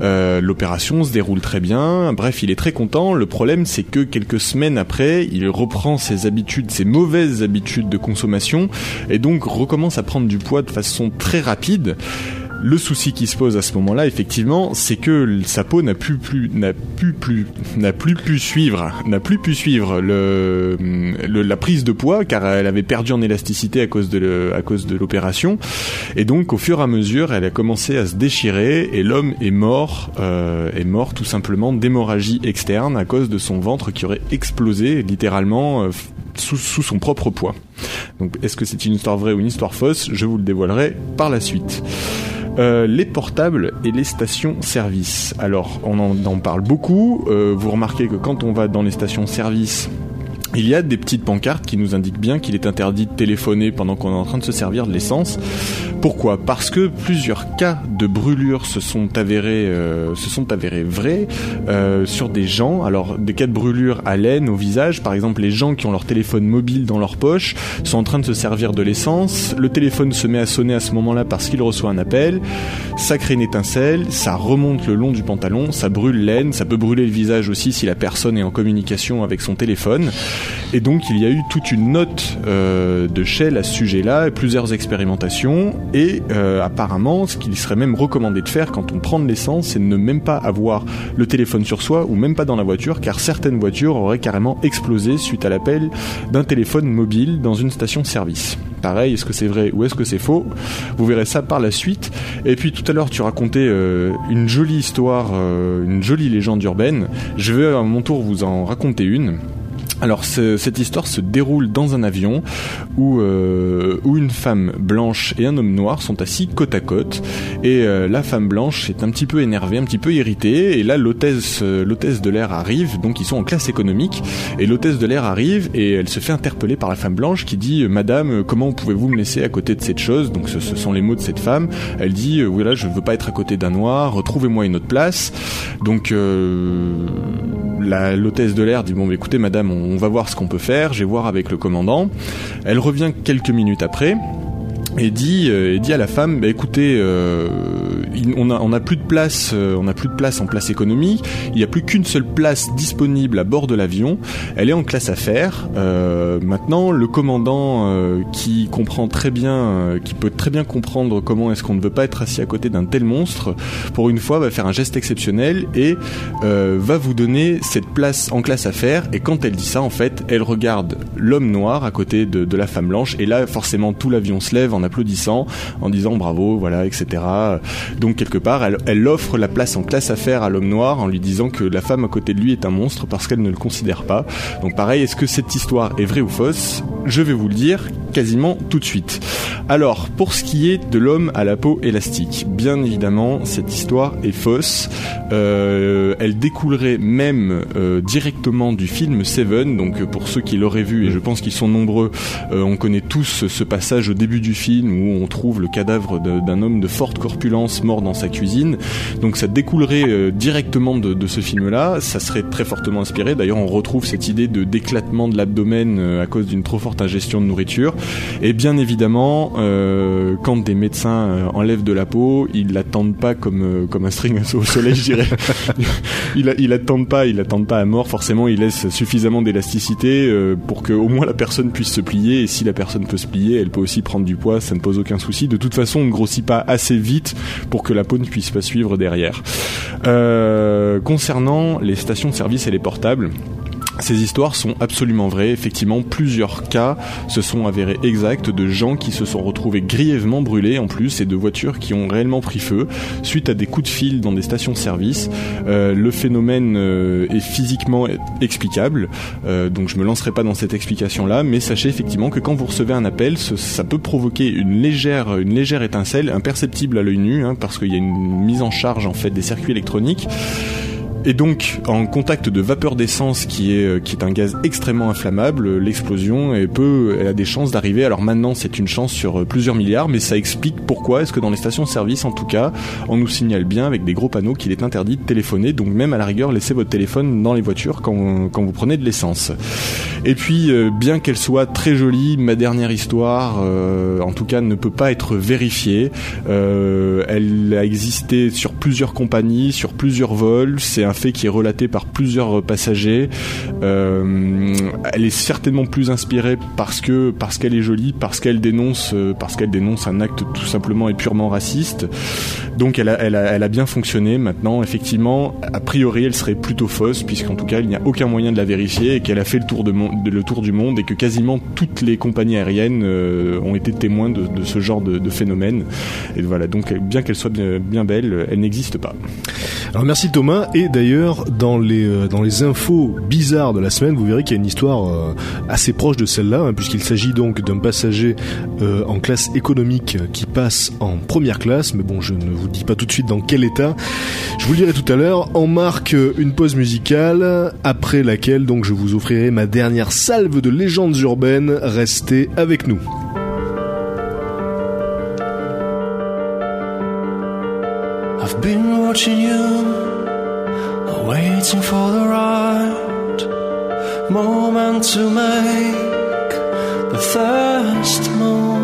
Euh, L'opération se déroule très bien. Bref, il est très content. Le problème, c'est que quelques semaines après, il reprend ses habitudes, ses mauvaises habitudes de consommation, et donc recommence à prendre du poids de façon très rapide. Le souci qui se pose à ce moment-là, effectivement, c'est que sa peau n'a plus, plus, n'a plus, plus, n'a plus pu suivre, n'a plus pu suivre le, la prise de poids, car elle avait perdu en élasticité à cause de, le- à cause de l'opération. Et donc, au fur et à mesure, elle a commencé à se déchirer, et l'homme est mort, euh, est mort tout simplement d'hémorragie externe à cause de son ventre qui aurait explosé littéralement euh, sous, son propre poids. Donc, est-ce que c'est une histoire vraie ou une histoire fausse Je vous le dévoilerai par la suite. Euh, les portables et les stations-service. Alors, on en, en parle beaucoup. Euh, vous remarquez que quand on va dans les stations-service, il y a des petites pancartes qui nous indiquent bien qu'il est interdit de téléphoner pendant qu'on est en train de se servir de l'essence. Pourquoi? Parce que plusieurs cas de brûlure se sont avérés, euh, se sont avérés vrais euh, sur des gens. Alors des cas de brûlure à l'aine, au visage, par exemple les gens qui ont leur téléphone mobile dans leur poche sont en train de se servir de l'essence. Le téléphone se met à sonner à ce moment-là parce qu'il reçoit un appel. Ça crée une étincelle, ça remonte le long du pantalon, ça brûle l'aine, ça peut brûler le visage aussi si la personne est en communication avec son téléphone. Et donc il y a eu toute une note euh, de Shell à ce sujet-là, et plusieurs expérimentations, et euh, apparemment ce qu'il serait même recommandé de faire quand on prend de l'essence, c'est de ne même pas avoir le téléphone sur soi ou même pas dans la voiture, car certaines voitures auraient carrément explosé suite à l'appel d'un téléphone mobile dans une station-service. Pareil, est-ce que c'est vrai ou est-ce que c'est faux? Vous verrez ça par la suite. Et puis tout à l'heure, tu racontais euh, une jolie histoire, euh, une jolie légende urbaine. Je vais à mon tour vous en raconter une. Alors ce- cette histoire se déroule dans un avion où, euh, où une femme blanche et un homme noir sont assis côte à côte. Et euh, la femme blanche est un petit peu énervée, un petit peu irritée. Et là l'hôtesse euh, l'hôtesse de l'air arrive. Donc ils sont en classe économique. Et l'hôtesse de l'air arrive et elle se fait interpeller par la femme blanche qui dit Madame comment pouvez-vous me laisser à côté de cette chose? Donc ce, sont les mots de cette femme. Elle dit euh, voilà je veux pas être à côté d'un noir. Retrouvez-moi une autre place. Donc l'hôtesse de l'air dit bon écoutez madame on, on va voir ce qu'on peut faire. Je vais voir avec le commandant. Elle revient quelques minutes après et dit, euh, et dit à la femme, bah, écoutez, euh, on a on a plus de place, euh, on a plus de place en place économique. Il n'y a plus qu'une seule place disponible à bord de l'avion. Elle est en classe affaires. Euh, maintenant, le commandant euh, qui comprend très bien, euh, qui peut très bien comprendre comment est-ce qu'on ne veut pas être assis à côté d'un tel monstre, pour une fois va faire un geste exceptionnel et euh, va vous donner cette place en classe affaires. Et quand elle dit ça, en fait, elle regarde l'homme noir à côté de, de la femme blanche. Et là, forcément, tout l'avion se lève en applaudissant, en disant bravo, voilà, etc. Donc quelque part, elle, offre la place en classe affaires à l'homme noir en lui disant que la femme à côté de lui est un monstre parce qu'elle ne le considère pas. Donc pareil, est-ce que cette histoire est vraie ou fausse? Je vais vous le dire quasiment tout de suite. Alors, pour ce qui est de l'homme à la peau élastique, bien évidemment, cette histoire est fausse. Euh, elle découlerait même euh, directement du film Seven. Donc, pour ceux qui l'auraient vu, et je pense qu'ils sont nombreux, euh, on connaît tous ce passage au début du film où on trouve le cadavre d'un homme de forte corpulence mort dans sa cuisine. Donc, ça découlerait euh, directement de, ce film-là. Ça serait très fortement inspiré. D'ailleurs, on retrouve cette idée de d'éclatement de l'abdomen euh, à cause d'une trop forte ingestion de nourriture. Et bien évidemment, euh, quand des médecins enlèvent de la peau, ils l'attendent pas comme comme un string au soleil, je dirais. (laughs) ils, ils attendent pas, ils pas à mort. Forcément, ils laissent suffisamment d'élasticité pour que au moins la personne puisse se plier. Et si la personne peut se plier, elle peut aussi prendre du poids. Ça ne pose aucun souci. De toute façon, on ne grossit pas assez vite pour que la peau ne puisse pas suivre derrière. Euh, concernant les stations de service et les portables. Ces histoires sont absolument vraies. Effectivement, plusieurs cas se sont avérés exacts de gens qui se sont retrouvés grièvement brûlés en plus et de voitures qui ont réellement pris feu suite à des coups de fil dans des stations-service. Euh, le phénomène euh, est physiquement explicable, euh, donc je me lancerai pas dans cette explication-là, mais sachez effectivement que quand vous recevez un appel, ça peut provoquer une légère, une légère étincelle, imperceptible à l'œil nu, hein, parce qu'il y a une mise en charge en fait des circuits électroniques. Et donc, en contact de vapeur d'essence, qui est euh, qui est un gaz extrêmement inflammable, l'explosion a des chances d'arriver. Alors maintenant, c'est une chance sur euh, plusieurs milliards, mais ça explique pourquoi est-ce que dans les stations-service, en tout cas, on nous signale bien avec des gros panneaux qu'il est interdit de téléphoner. Donc même à la rigueur, laissez votre téléphone dans les voitures quand quand vous prenez de l'essence. Et puis, euh, bien qu'elle soit très jolie, ma dernière histoire, euh, en tout cas, ne peut pas être vérifiée. Euh, elle a existé sur plusieurs compagnies, sur plusieurs vols. C'est fait qui est relaté par plusieurs passagers. Euh, elle est certainement plus inspirée parce que parce qu'elle est jolie, parce qu'elle dénonce, euh, parce qu'elle dénonce un acte tout simplement et purement raciste. Donc, elle a, elle a, bien fonctionné. Maintenant, effectivement, a priori, elle serait plutôt fausse puisqu'en tout cas, il n'y a aucun moyen de la vérifier et qu'elle a fait le tour, de le tour du monde et que quasiment toutes les compagnies aériennes euh, ont été témoins de, ce genre de, de phénomène. Et voilà, donc bien qu'elle soit bien, bien belle, elle n'existe pas. Alors merci Thomas et d'ailleurs dans les euh, dans les infos bizarres de la semaine vous verrez qu'il y a une histoire euh, assez proche de celle-là hein, puisqu'il s'agit donc d'un passager euh, en classe économique qui passe en première classe. Mais bon je ne vous dis pas tout de suite dans quel état. Je vous le dirai tout à l'heure. On marque une pause musicale après laquelle donc je vous offrirai ma dernière salve de légendes urbaines. Restez avec nous waiting for the right moment to make the first move.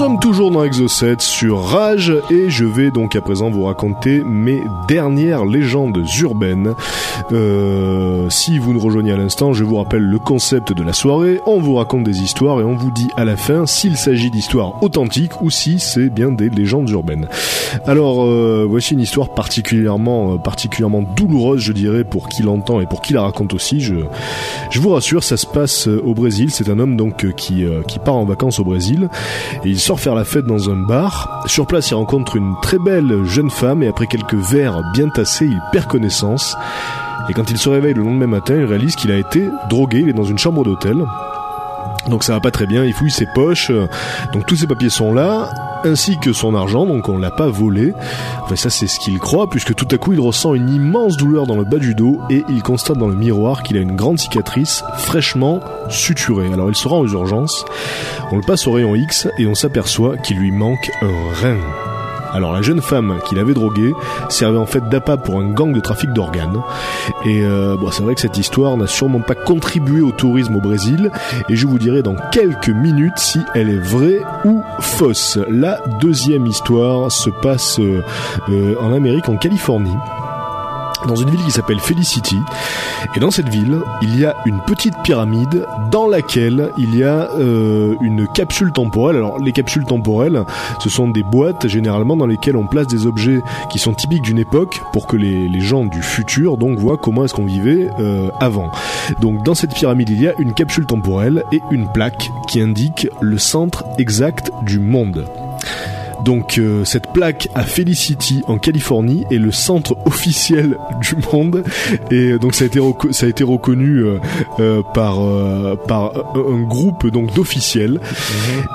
Sommes toujours dans Exocet sur Rage et je vais donc à présent vous raconter mes dernières légendes urbaines. Euh, si vous nous rejoignez à l'instant, je vous rappelle le concept de la soirée. On vous raconte des histoires et on vous dit à la fin s'il s'agit d'histoires authentiques ou si c'est bien des légendes urbaines. Alors euh, voici une histoire particulièrement, euh, particulièrement douloureuse, je dirais, pour qui l'entend et pour qui la raconte aussi. Je, je vous rassure, ça se passe au Brésil. C'est un homme donc qui, qui part en vacances au Brésil et il faire la fête dans un bar. Sur place, il rencontre une très belle jeune femme et après quelques verres bien tassés, il perd connaissance. Et quand il se réveille le lendemain matin, il réalise qu'il a été drogué, il est dans une chambre d'hôtel. Donc ça va pas très bien, il fouille ses poches, donc tous ses papiers sont là, ainsi que son argent, donc on l'a pas volé. Enfin ça c'est ce qu'il croit, puisque tout à coup il ressent une immense douleur dans le bas du dos et il constate dans le miroir qu'il a une grande cicatrice fraîchement suturée. Alors il se rend aux urgences, on le passe au rayon X et on s'aperçoit qu'il lui manque un rein. Alors la jeune femme qu'il avait droguée servait en fait d'appât pour un gang de trafic d'organes. Et euh, bon, c'est vrai que cette histoire n'a sûrement pas contribué au tourisme au Brésil. Et je vous dirai dans quelques minutes si elle est vraie ou fausse. La deuxième histoire se passe euh, euh, en Amérique, en Californie dans une ville qui s'appelle Felicity. Et dans cette ville, il y a une petite pyramide dans laquelle il y a euh, une capsule temporelle. Alors les capsules temporelles, ce sont des boîtes généralement dans lesquelles on place des objets qui sont typiques d'une époque pour que les, gens du futur donc voient comment est-ce qu'on vivait euh, avant. Donc dans cette pyramide, il y a une capsule temporelle et une plaque qui indique le centre exact du monde. Donc euh, cette plaque à Felicity en Californie est le centre officiel (laughs) du monde et euh, donc ça a été reco- ça a été reconnu euh, par par un groupe donc d'officiels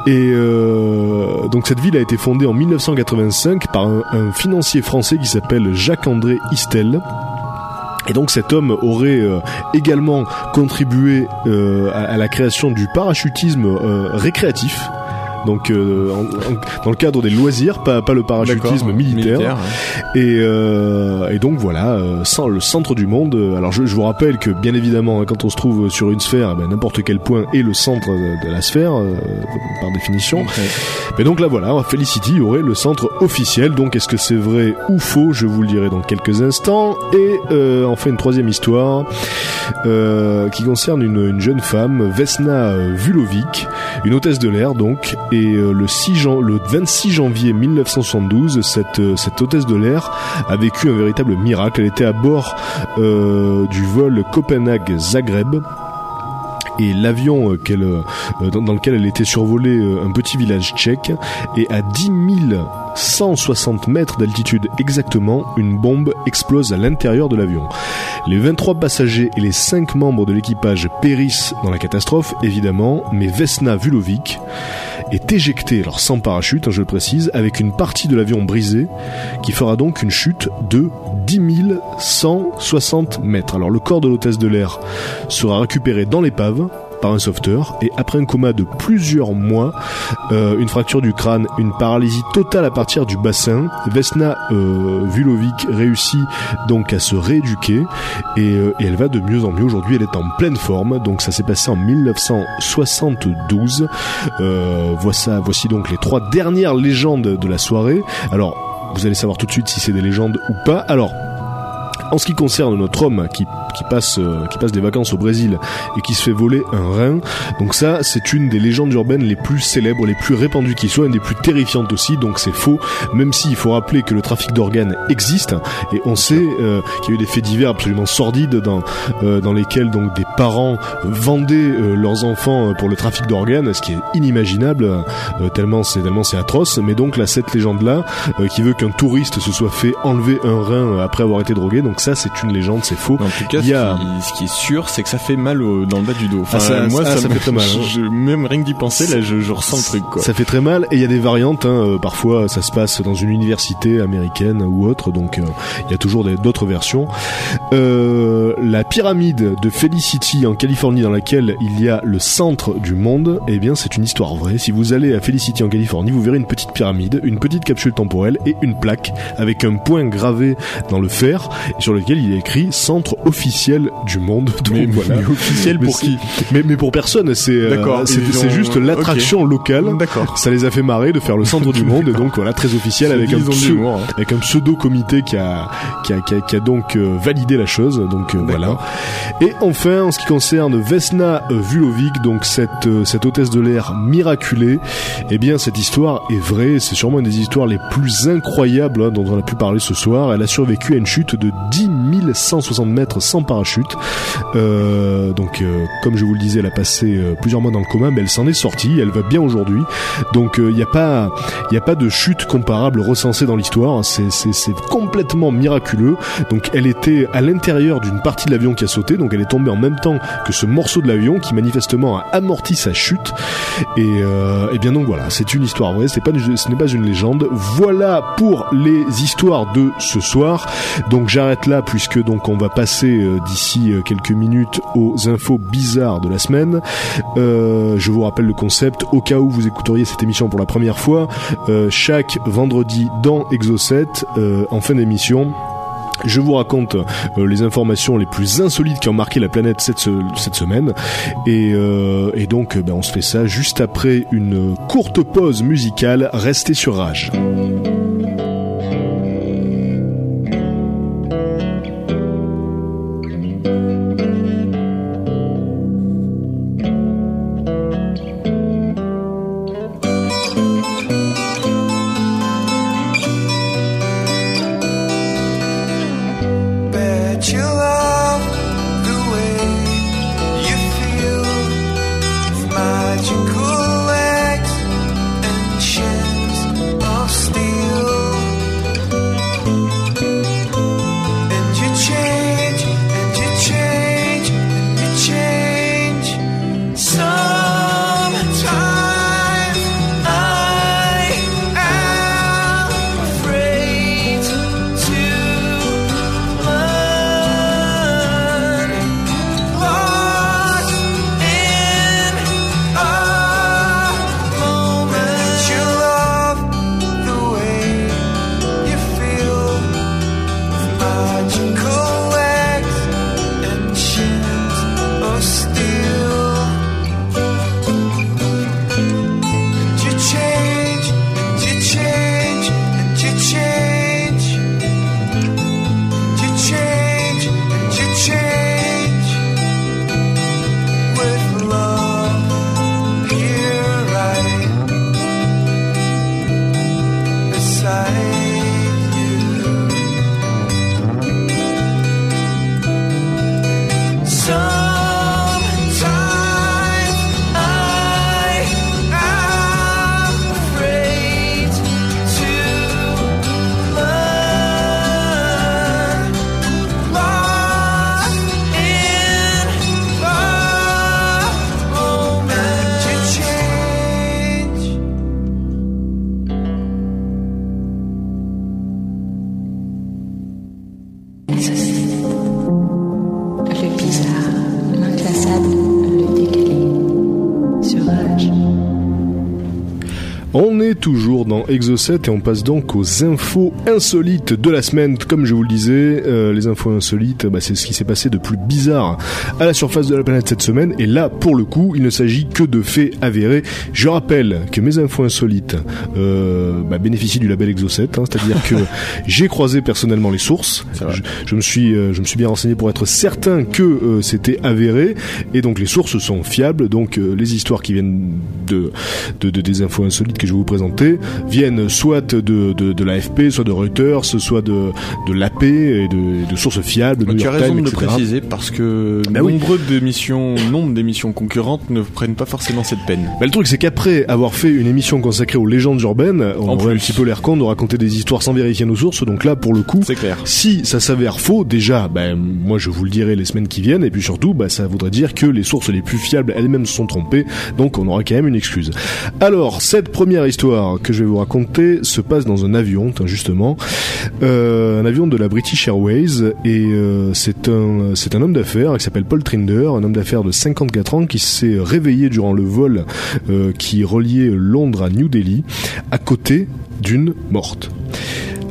et euh, donc cette ville a été fondée en 1985 par un, un financier français qui s'appelle Jacques-André Istel. Et donc cet homme aurait euh, également contribué euh, à, à la création du parachutisme euh, récréatif. Donc euh, en- en- dans le cadre des loisirs, pas, pas le parachutisme militaire. ouais. Et, euh, et donc voilà, euh, sans le centre du monde. Alors je, je vous rappelle que bien évidemment, hein, quand on se trouve sur une sphère, eh ben, n'importe quel point est le centre de, la sphère, par définition. Mais donc là voilà, Felicity aurait le centre officiel. Donc est-ce que c'est vrai ou faux? Je vous le dirai dans quelques instants. Et euh, enfin une troisième histoire qui concerne une, une jeune femme, Vesna Vulovic, une hôtesse de l'air donc. Et euh, le, 6 jan- le 26 janvier 1972, cette, euh, cette hôtesse de l'air a vécu un véritable miracle. Elle était à bord euh, du vol Copenhague-Zagreb. Et l'avion dans, lequel elle était survolée un petit village tchèque et à 10 160 mètres d'altitude exactement, une bombe explose à l'intérieur de l'avion. Les 23 passagers et les 5 membres de l'équipage périssent dans la catastrophe, évidemment, mais Vesna Vulovic est éjectée, alors sans parachute, hein, je le précise, avec une partie de l'avion brisée, qui fera donc une chute de 10 160 mètres. Alors le corps de l'hôtesse de l'air sera récupéré dans l'épave un sauveteur et après un coma de plusieurs mois, euh, une fracture du crâne, une paralysie totale à partir du bassin, Vesna euh, Vulovic réussit donc à se rééduquer et, euh, et elle va de mieux en mieux. Aujourd'hui, elle est en pleine forme. Donc ça s'est passé en 1972. Euh, voici, voici donc les trois dernières légendes de la soirée. Alors, vous allez savoir tout de suite si c'est des légendes ou pas. Alors, en ce qui concerne notre homme qui, qui, passe, euh, qui passe des vacances au Brésil et qui se fait voler un rein, donc ça c'est une des légendes urbaines les plus célèbres, les plus répandues qui soient, une des plus terrifiantes aussi, donc c'est faux, même s'il faut rappeler que le trafic d'organes existe et on sait euh, qu'il y a eu des faits divers absolument sordides dans, euh, dans lesquels donc des parents vendaient euh, leurs enfants euh, pour le trafic d'organes, ce qui est inimaginable tellement c'est tellement c'est atroce, mais donc là cette légende là qui veut qu'un touriste se soit fait enlever un rein après avoir été drogué, donc Donc ça, c'est une légende, c'est faux. En tout cas, Il y a- ce, qui, est sûr, c'est que ça fait mal au- dans le bas du dos. Enfin, Ah, ça- moi, ah, ça, ça me- fait très mal, hein. je- même rien que d'y penser, là, je, je ressens le truc, quoi. Ça fait très mal et il y a des variantes. Hein, euh, parfois, ça se passe dans une université américaine ou autre, donc euh, il y a toujours d'autres versions. Euh, la pyramide de Felicity en Californie, dans laquelle il y a le centre du monde, eh bien, c'est une histoire vraie. Si vous allez à Felicity en Californie, vous verrez une petite pyramide, une petite capsule temporelle et une plaque avec un point gravé dans le fer et sur lequel il est écrit centre officiel du monde. (laughs) Donc, Mais, voilà. mais officiel pour qui? Mais, mais pour personne, c'est euh, c'est juste l'attraction locale. D'accord. Ça les a fait marrer de faire le centre du monde et donc voilà très officiel avec un, hein. avec un pseudo comité qui a qui a, qui a, qui a donc euh, validé la chose donc euh, voilà et enfin en ce qui concerne Vesna Vulovic donc cette euh, cette hôtesse de l'air miraculée eh bien cette histoire est vraie c'est sûrement une des histoires les plus incroyables hein, dont on a pu parler ce soir elle a survécu à une chute de 10 160 mètres sans parachute euh, donc euh, comme je vous le disais elle a passé euh, plusieurs mois dans le coma mais elle s'en est sortie elle va bien aujourd'hui donc il n'y a pas il a pas de chute comparable recensée dans l'histoire. C'est, complètement miraculeux. Donc elle était à l'intérieur d'une partie de l'avion qui a sauté. Donc elle est tombée en même temps que ce morceau de l'avion qui manifestement a amorti sa chute. Et, euh, et bien donc voilà, c'est une histoire vraie. C'est pas, ce n'est pas une légende. Voilà pour les histoires de ce soir. Donc j'arrête là puisque donc on va passer euh, d'ici euh, quelques minutes aux infos bizarres de la semaine. Euh, je vous rappelle le concept au cas où vous écouteriez cette émission pour la première fois. Chaque vendredi dans Exo7, euh, en fin d'émission. Je vous raconte les informations les plus insolites qui ont marqué la planète cette, cette semaine et, donc ben, on se fait ça juste après une courte pause musicale. Restez sur Rage. Exo7 et on passe donc aux infos insolites de la semaine. Comme je vous le disais, euh, les infos insolites, bah, c'est ce qui s'est passé de plus bizarre à la surface de la planète cette semaine. Et là, pour le coup, il ne s'agit que de faits avérés. Je rappelle que mes infos insolites euh, bah, bénéficient du label Exo7, hein, c'est-à-dire que (laughs) j'ai croisé personnellement les sources. Je, je me suis, euh, je me suis bien renseigné pour être certain que euh, c'était avéré. Et donc les sources sont fiables. Donc euh, les histoires qui viennent de, de, de des infos insolites que je vais vous présenter viennent soit de, de, de l'AFP, soit de Reuters, soit de, de l'AP et de, de sources fiables, tu as raison de le préciser parce que Bah oui. nombreux d'émissions, nombre d'émissions concurrentes ne prennent pas forcément cette peine. Bah, le truc, c'est qu'après avoir fait une émission consacrée aux légendes urbaines, on En aurait un petit peu l'air con de raconter des histoires sans vérifier nos sources. Donc là, pour le coup, clair. si ça s'avère faux, déjà, ben, moi je vous le dirai les semaines qui viennent, et puis surtout, bah, ça voudrait dire que les sources les plus fiables elles-mêmes se sont trompées, donc on aura quand même une excuse. Alors, cette première histoire que je vais vous raconter se passe dans un avion, tiens, justement, euh, un avion de la British Airways, et euh, c'est un, c'est un homme d'affaires qui s'appelle Paul Trinder, un homme d'affaires de 54 ans qui s'est réveillé durant le vol euh, qui reliait Londres à New Delhi, à côté d'une morte.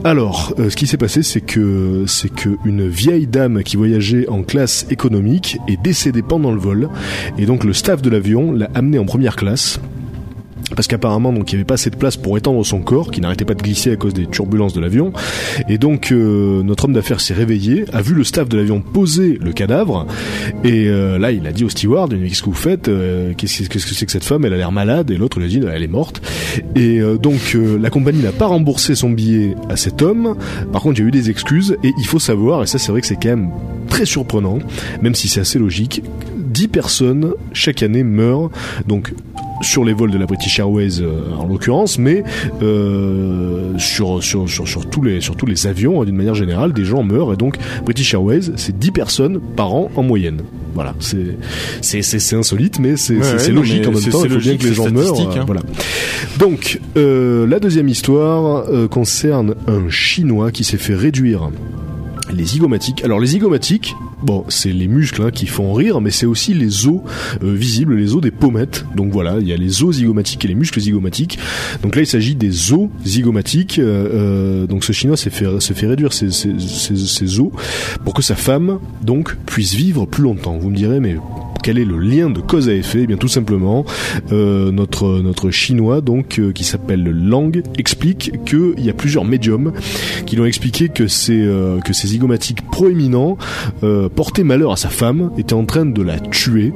Alors, ce qui s'est passé, c'est que c'est que une vieille dame qui voyageait en classe économique est décédée pendant le vol, et donc le staff de l'avion l'a amenée en première classe. Parce qu'apparemment, donc, il n'y avait pas assez de place pour étendre son corps, qui n'arrêtait pas de glisser à cause des turbulences de l'avion. Et donc, euh, notre homme d'affaires s'est réveillé, a vu le staff de l'avion poser le cadavre, et euh, là, il a dit au steward, qu'est-ce que vous faites Euh, Qu'est-ce que qu'est-ce que c'est que cette femme Elle a l'air malade. Et l'autre lui a dit, elle est morte. Et euh, donc, euh, la compagnie n'a pas remboursé son billet à cet homme. Par contre, il y a eu des excuses, et il faut savoir, et ça, c'est vrai que c'est quand même très surprenant, même si c'est assez logique, 10 personnes chaque année meurent, donc sur les vols de la British Airways euh, en l'occurrence, mais euh, sur, sur, sur, sur, tous les, sur tous les avions, hein, d'une manière générale, des gens meurent, et donc British Airways, c'est 10 personnes par an en moyenne. Voilà, c'est c'est c'est c'est insolite, mais c'est Ouais, logique en même temps. Il faut bien que les gens meurent. hein. Voilà. Donc euh, la deuxième histoire euh, concerne un Chinois qui s'est fait réduire les zygomatiques. Alors les zygomatiques, bon, c'est les muscles hein, qui font rire, mais c'est aussi les os euh, visibles, les os des pommettes. Donc voilà, il y a les os zygomatiques et les muscles zygomatiques. Donc là, il s'agit des os zygomatiques. Euh, euh, donc ce Chinois s'est fait, réduire ses- ses os pour que sa femme donc puisse vivre plus longtemps. Vous me direz, mais quel est le lien de cause à effet Eh bien tout simplement, euh, notre notre chinois donc euh, qui s'appelle Lang explique que il y a plusieurs médiums qui lui ont expliqué que ces euh, que ces zygomatiques proéminents euh, portaient malheur à sa femme, étaient en train de la tuer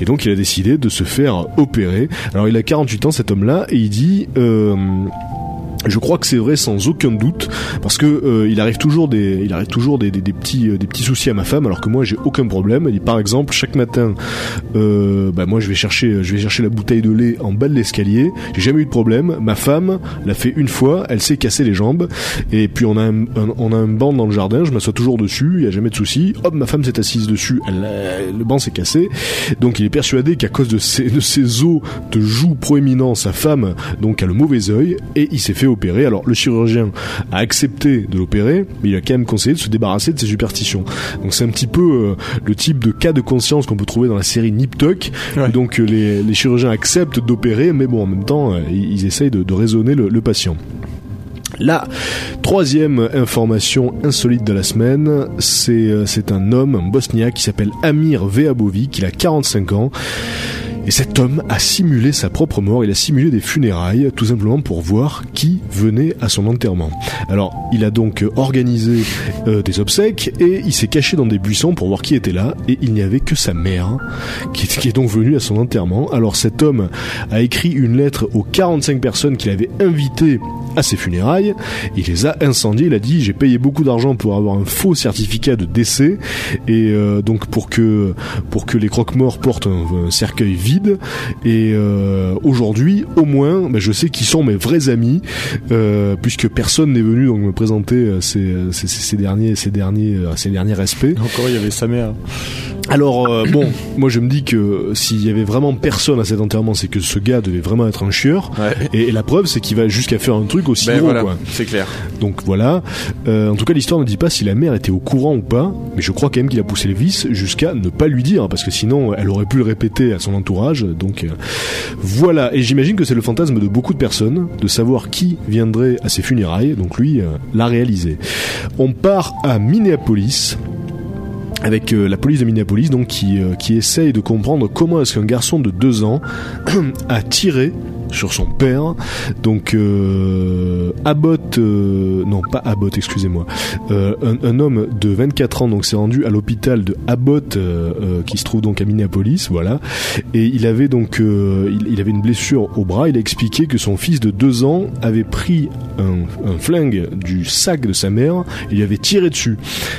et donc il a décidé de se faire opérer. Alors il a 48 ans cet homme-là et il dit euh, je crois que c'est vrai sans aucun doute parce que euh, il arrive toujours des il arrive toujours des, des, petits euh, des petits soucis à ma femme alors que moi j'ai aucun problème. Par exemple chaque matin euh, bah moi je vais chercher je vais chercher la bouteille de lait en bas de l'escalier. J'ai jamais eu de problème. Ma femme l'a fait une fois, elle s'est cassé les jambes et puis on a un, on a un banc dans le jardin, je m'assois toujours dessus, il y a jamais de souci. Hop, ma femme s'est assise dessus, elle, le banc s'est cassé. Donc il est persuadé qu'à cause de ses de ses os de joue proéminents, sa femme donc a le mauvais œil et il s'est fait opérer. Alors le chirurgien a accepté de l'opérer, mais il a quand même conseillé de se débarrasser de ses superstitions. Donc c'est un petit peu euh, le type de cas de conscience qu'on peut trouver dans la série Nip Tuck. Ouais. Donc euh, les, les chirurgiens acceptent d'opérer, mais bon en même temps euh, ils, ils essayent de, de raisonner le, le patient. La troisième information insolite de la semaine, c'est c'est un homme, un bosniaque qui s'appelle Amir Veabovic, il a 45 ans. Et cet homme a simulé sa propre mort, il a simulé des funérailles, tout simplement pour voir qui venait à son enterrement. Alors, il a donc organisé euh, des obsèques et il s'est caché dans des buissons pour voir qui était là, et il n'y avait que sa mère, qui est, donc venue à son enterrement. Alors cet homme a écrit une lettre aux 45 personnes qu'il avait invitées à ses funérailles, il les a incendiées, il a dit j'ai payé beaucoup d'argent pour avoir un faux certificat de décès, et euh, donc pour que, pour que les croque-morts portent un, un cercueil vide, et euh, aujourd'hui au moins bah, je sais qui sont mes vrais amis, euh, puisque personne n'est venu donc me présenter euh, ces, ces, ces- ces derniers, ces derniers, ces derniers respects. Encore, il y avait sa mère. Alors euh, (coughs) bon, moi je me dis que s'il y avait vraiment personne à cet enterrement, c'est que ce gars devait vraiment être un chieur. Ouais. Et, et la preuve, c'est qu'il va jusqu'à faire un truc aussi Ben gros, voilà, c'est clair. Donc voilà. Euh, en tout cas, l'histoire ne dit pas si la mère était au courant ou pas, mais je crois quand même qu'il a poussé le vice jusqu'à ne pas lui dire, parce que sinon, elle aurait pu le répéter à son entourage. Donc euh, voilà. Et j'imagine que c'est le fantasme de beaucoup de personnes de savoir qui viendrait à ses funérailles. Donc lui euh, l'a réalisé. On part à Minneapolis avec euh, la police de Minneapolis donc qui, qui essaye de comprendre comment est-ce qu'un garçon de deux ans (clears throat) a tiré sur son père. Donc euh, Abbott, euh, non pas Abbott, excusez-moi, euh, un, un homme de 24 ans donc s'est rendu à l'hôpital de Abbott euh, euh, qui se trouve donc à Minneapolis, voilà. Et il avait donc, euh, il, il avait une blessure au bras. Il a expliqué que son fils de 2 ans avait pris un, un flingue du sac de sa mère et lui avait tiré dessus.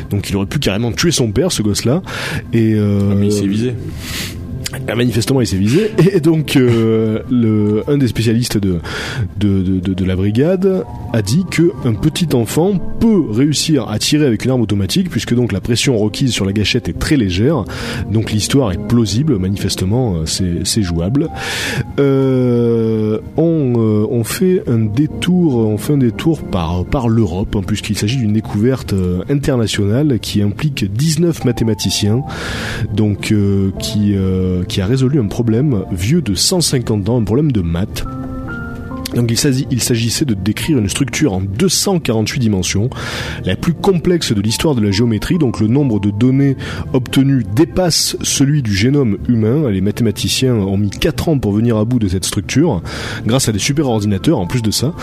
Donc il aurait pu carrément tuer son père, ce gosse-là. Et Ah, Mais il s'est visé. Ah, manifestement, il s'est visé. Et donc, euh, un des spécialistes de, de, de, la brigade a dit que un petit enfant peut réussir à tirer avec une arme automatique, puisque donc la pression requise sur la gâchette est très légère. Donc l'histoire est plausible. Manifestement, euh, c'est jouable. Euh, on, on fait un détour, on fait un détour par par l'Europe, hein, puisqu'il s'agit d'une découverte internationale qui implique 19 mathématiciens donc qui, qui a résolu un problème vieux de 150 ans, un problème de maths. Donc il s'agissait de décrire une structure en 248 dimensions, la plus complexe de l'histoire de la géométrie, donc le nombre de données obtenues dépasse celui du génome humain. Les mathématiciens ont mis 4 ans pour venir à bout de cette structure, grâce à des super ordinateurs en plus de ça.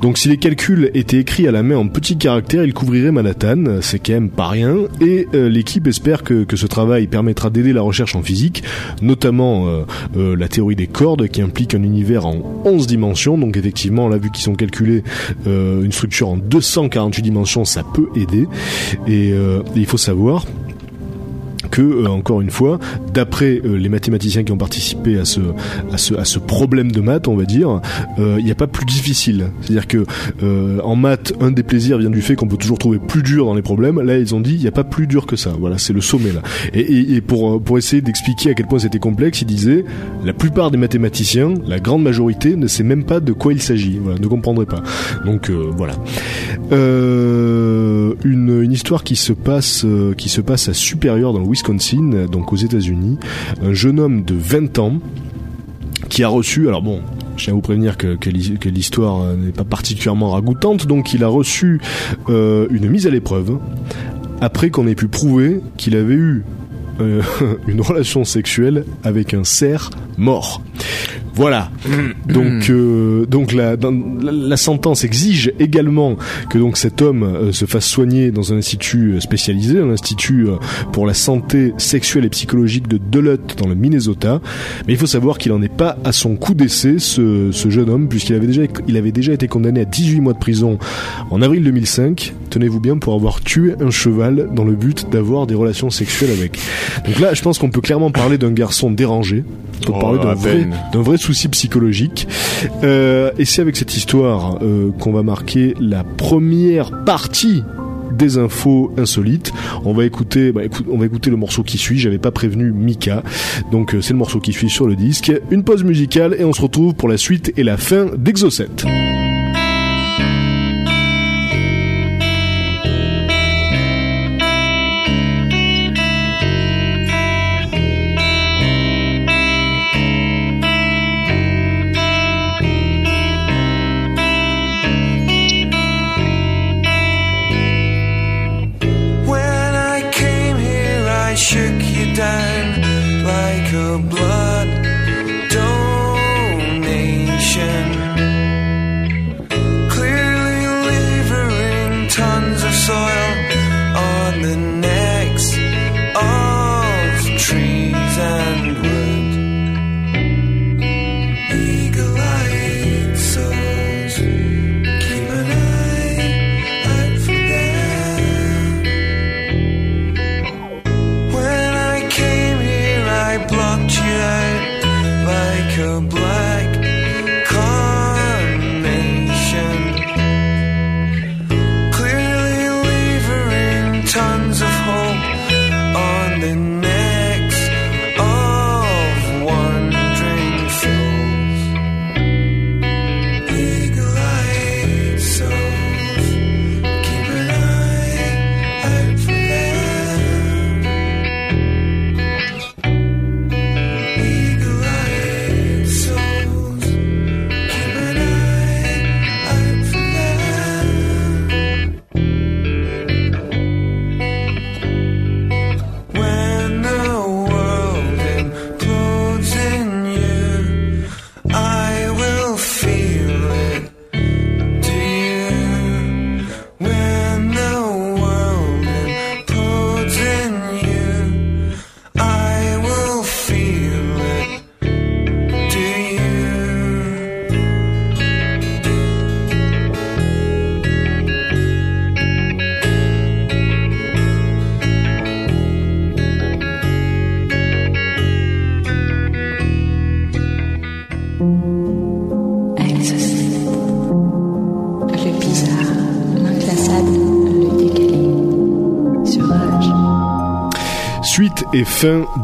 Donc si les calculs étaient écrits à la main en petits caractères, ils couvriraient Manhattan, c'est quand même pas rien, et euh, l'équipe espère que, que ce travail permettra d'aider la recherche en physique, notamment euh, euh, la théorie des cordes qui implique un univers en 11 dimensions, donc effectivement là vu qu'ils sont calculés euh, une structure en 248 dimensions, ça peut aider, et, euh, et il faut savoir que euh, encore une fois, d'après euh, les mathématiciens qui ont participé à ce à ce à ce problème de maths, on va dire, euh, il n'y a pas plus difficile. C'est-à-dire que en maths, un des plaisirs vient du fait qu'on peut toujours trouver plus dur dans les problèmes. Là, ils ont dit il n'y a pas plus dur que ça. Voilà, c'est le sommet là. Et, et, et pour pour essayer d'expliquer à quel point c'était complexe, ils disaient la plupart des mathématiciens, la grande majorité, ne sait même pas de quoi il s'agit. Voilà, ne comprendrait pas. Donc euh, voilà. Euh, une, une histoire qui se passe euh, qui se passe à Superior dans le Wisconsin, donc aux États-Unis. Un jeune homme de 20 ans qui a reçu, alors bon, je tiens à vous prévenir que, que l'hi- que l'histoire euh, n'est pas particulièrement ragoûtante, donc il a reçu euh, une mise à l'épreuve après qu'on ait pu prouver qu'il avait eu euh, (laughs) une relation sexuelle avec un cerf mort. Voilà. Donc, euh, donc la, dans- la, la sentence exige également que donc cet homme euh, se fasse soigner dans un institut euh, spécialisé, un institut euh, pour la santé sexuelle et psychologique de Duluth dans le Minnesota. Mais il faut savoir qu'il en est pas à son coup d'essai, ce, ce jeune homme, puisqu'il avait déjà, il avait déjà été condamné à 18 mois de prison en avril 2005. Tenez-vous bien pour avoir tué un cheval dans le but d'avoir des relations sexuelles avec. Donc là, je pense qu'on peut clairement parler d'un garçon dérangé. On peut Oh, parler d'un vrai, peine. d'un vrai souci psychologique. Euh, et c'est avec cette histoire euh, qu'on va marquer la première partie des infos insolites. On va écouter, bah, écoute, on va écouter le morceau qui suit. J'avais pas prévenu Mika, donc euh, c'est le morceau qui suit sur le disque. Une pause musicale et on se retrouve pour la suite et la fin d'Exocet.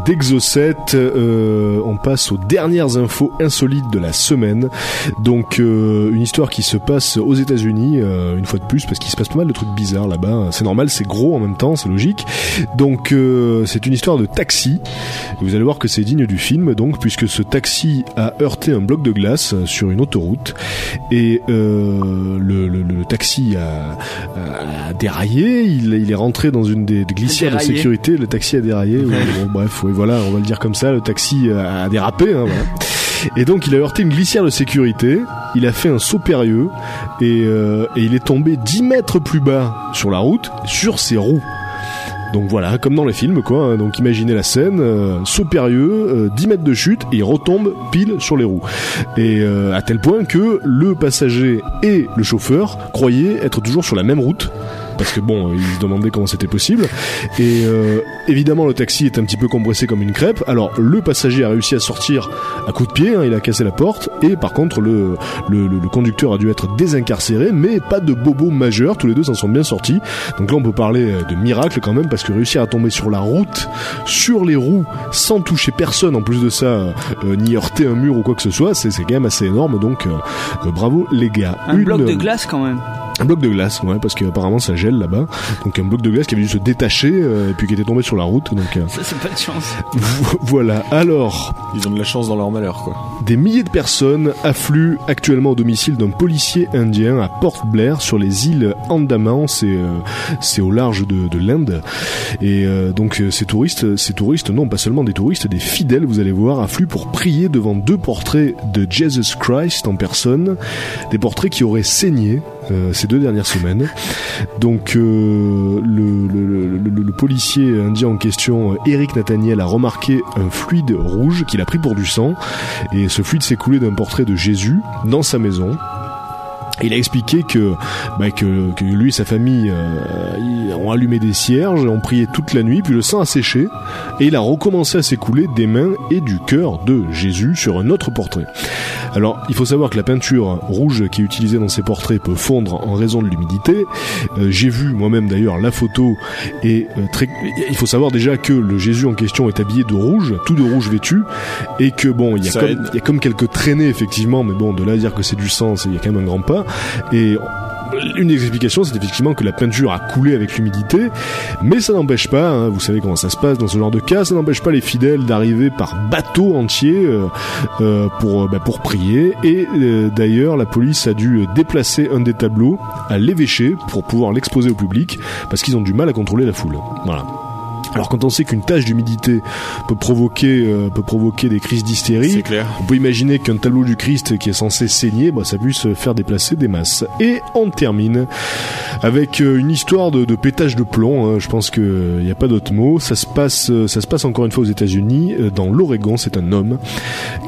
d'Exocet. Euh, on passe aux dernières infos insolites de la semaine. Donc euh, une histoire qui se passe aux États-Unis euh, une fois de plus parce qu'il se passe pas mal de trucs bizarres là-bas. C'est normal, c'est gros en même temps, c'est logique. Donc euh, c'est une histoire de taxi. Vous allez voir que c'est digne du film donc puisque ce taxi a heurté un bloc de glace sur une autoroute et euh, le, le- le taxi a, a déraillé. Il, il est rentré dans une des, des glissières de sécurité. Le taxi a déraillé. Bon, bref, voilà, on va le dire comme ça. Le taxi a, dérapé. Hein. Et donc il a heurté une glissière de sécurité, il a fait un saut périlleux et, euh, il est tombé 10 mètres plus bas sur la route, sur ses roues. Donc voilà, comme dans les films quoi, hein. donc imaginez la scène, euh, saut périlleux, euh, 10 mètres de chute et il retombe pile sur les roues. Et euh, à tel point que le passager et le chauffeur croyaient être toujours sur la même route. Parce que bon, ils se demandaient comment c'était possible. Et euh, évidemment, le taxi est un petit peu compressé comme une crêpe. Alors, le passager a réussi à sortir à coup de pied, hein, il a cassé la porte. Et par contre, le, le, le- le conducteur a dû être désincarcéré, mais pas de bobo majeur. Tous les deux s'en sont bien sortis. Donc là, on peut parler euh, de miracle quand même, parce que réussir à tomber sur la route, sur les roues, sans toucher personne, en plus de ça, euh, euh, ni heurter un mur ou quoi que ce soit, c'est quand même assez énorme. Donc, euh, euh, bravo les gars. Un Une- bloc de glace quand même. Un bloc de glace, ouais, parce qu'apparemment ça gèle là-bas. Donc un bloc de glace qui avait dû se détacher euh, et puis qui était tombé sur la route. Donc euh, Ça, c'est pas de chance. voilà. Alors, Ils ont de la chance dans leur malheur, quoi. des milliers de personnes affluent actuellement au domicile d'un policier indien à Port Blair sur les îles Andaman. C'est euh, c'est au large de, de l'Inde. Et euh, donc euh, ces touristes, ces touristes, non pas seulement des touristes, des fidèles, vous allez voir, affluent pour prier devant deux portraits de Jesus Christ en personne, des portraits qui auraient saigné. Euh, ces deux dernières semaines. Donc euh, le, le- le- le- policier indien en question, euh, Eric Nathaniel, a remarqué un fluide rouge qu'il a pris pour du sang. Et ce fluide s'est coulé d'un portrait de Jésus dans sa maison. Il a expliqué que, bah, que, que lui et sa famille euh, ont allumé des cierges, ont prié toute la nuit, puis le sang a séché, et il a recommencé à s'écouler des mains et du cœur de Jésus sur un autre portrait. Alors, il faut savoir que la peinture rouge qui est utilisée dans ces portraits peut fondre en raison de l'humidité. Euh, J'ai vu moi-même d'ailleurs la photo, et euh, très, il faut savoir déjà que le Jésus en question est habillé de rouge, tout de rouge vêtu, et que bon, il y a comme, il y a comme quelques traînées effectivement, mais bon, de là à dire que c'est du sang, c'est- il y a quand même un grand pas. Et une des explications, c'est effectivement que la peinture a coulé avec l'humidité, mais ça n'empêche pas, hein, vous savez comment ça se passe dans ce genre de cas, ça n'empêche pas les fidèles d'arriver par bateau entier euh, euh, pour euh, bah, pour prier. Et d'ailleurs, la police a dû déplacer un des tableaux à l'évêché pour pouvoir l'exposer au public, parce qu'ils ont du mal à contrôler la foule. Voilà. Alors quand on sait qu'une tache d'humidité peut provoquer euh, peut provoquer des crises d'hystérie, on peut imaginer qu'un tableau du Christ qui est censé saigner, bah, ça puisse faire déplacer des masses. Et on termine avec euh, une histoire de, de pétage de plomb. hein. Je pense qu'il n'y a pas d'autre mot. Ça se passe, euh, ça se passe encore une fois aux États-Unis, dans l'Oregon. C'est un homme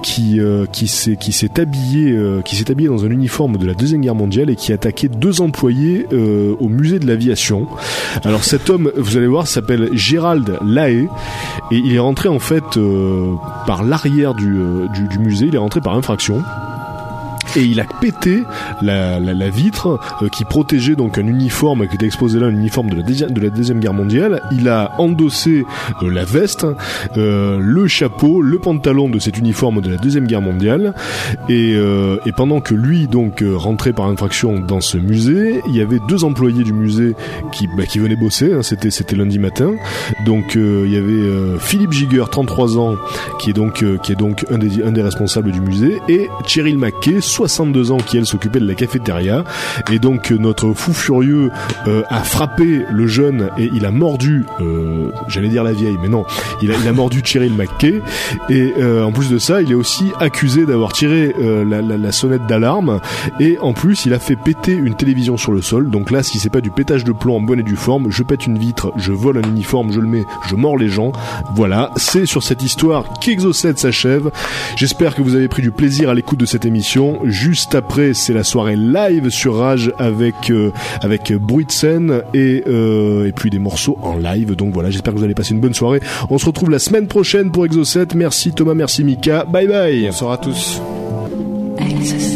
qui euh, qui s'est qui s'est habillé euh, qui s'est habillé dans un uniforme de la deuxième guerre mondiale et qui a attaqué deux employés euh, au musée de l'aviation. Alors cet homme, vous allez voir, s'appelle Gérald Lahaye et il est rentré en fait euh, par l'arrière euh, du musée, il est rentré par infraction. Et il a pété la, la, la vitre euh, qui protégeait donc un uniforme qui était exposé là, un uniforme de la, de la deuxième guerre mondiale. Il a endossé euh, la veste, euh, le chapeau, le pantalon de cet uniforme de la deuxième guerre mondiale. Et, euh, et pendant que lui donc euh, rentrait par infraction dans ce musée, il y avait deux employés du musée qui, bah, qui venaient bosser. hein, c'était c'était lundi matin. Donc euh, il y avait Philippe Giger, 33 ans, qui est donc qui est donc un des un des responsables du musée, et Cheryl McKay, 62 ans, qui elle s'occupait de la cafétéria. Et donc euh, notre fou furieux euh, a frappé le jeune et il a mordu, euh, j'allais dire la vieille, mais non, il a, il a mordu Cheryl McKay. Et euh, en plus de ça, il est aussi accusé d'avoir tiré euh, la, la- la sonnette d'alarme. Et en plus, il a fait péter une télévision sur le sol. Donc là, si c'est pas du pétage de plomb en bonne et due forme, je pète une vitre, je vole un uniforme, je le mets, je mords les gens. Voilà, c'est sur cette histoire qu'Exo7 s'achève. J'espère que vous avez pris du plaisir à l'écoute de cette émission. Juste après, c'est la soirée live sur Rage avec euh, avec bruit de scène et euh, et puis des morceaux en live. Donc voilà, j'espère que vous allez passer une bonne soirée. On se retrouve la semaine prochaine pour Exo7. Merci Thomas, merci Mika. Bye bye. Bonsoir à tous. Exocet.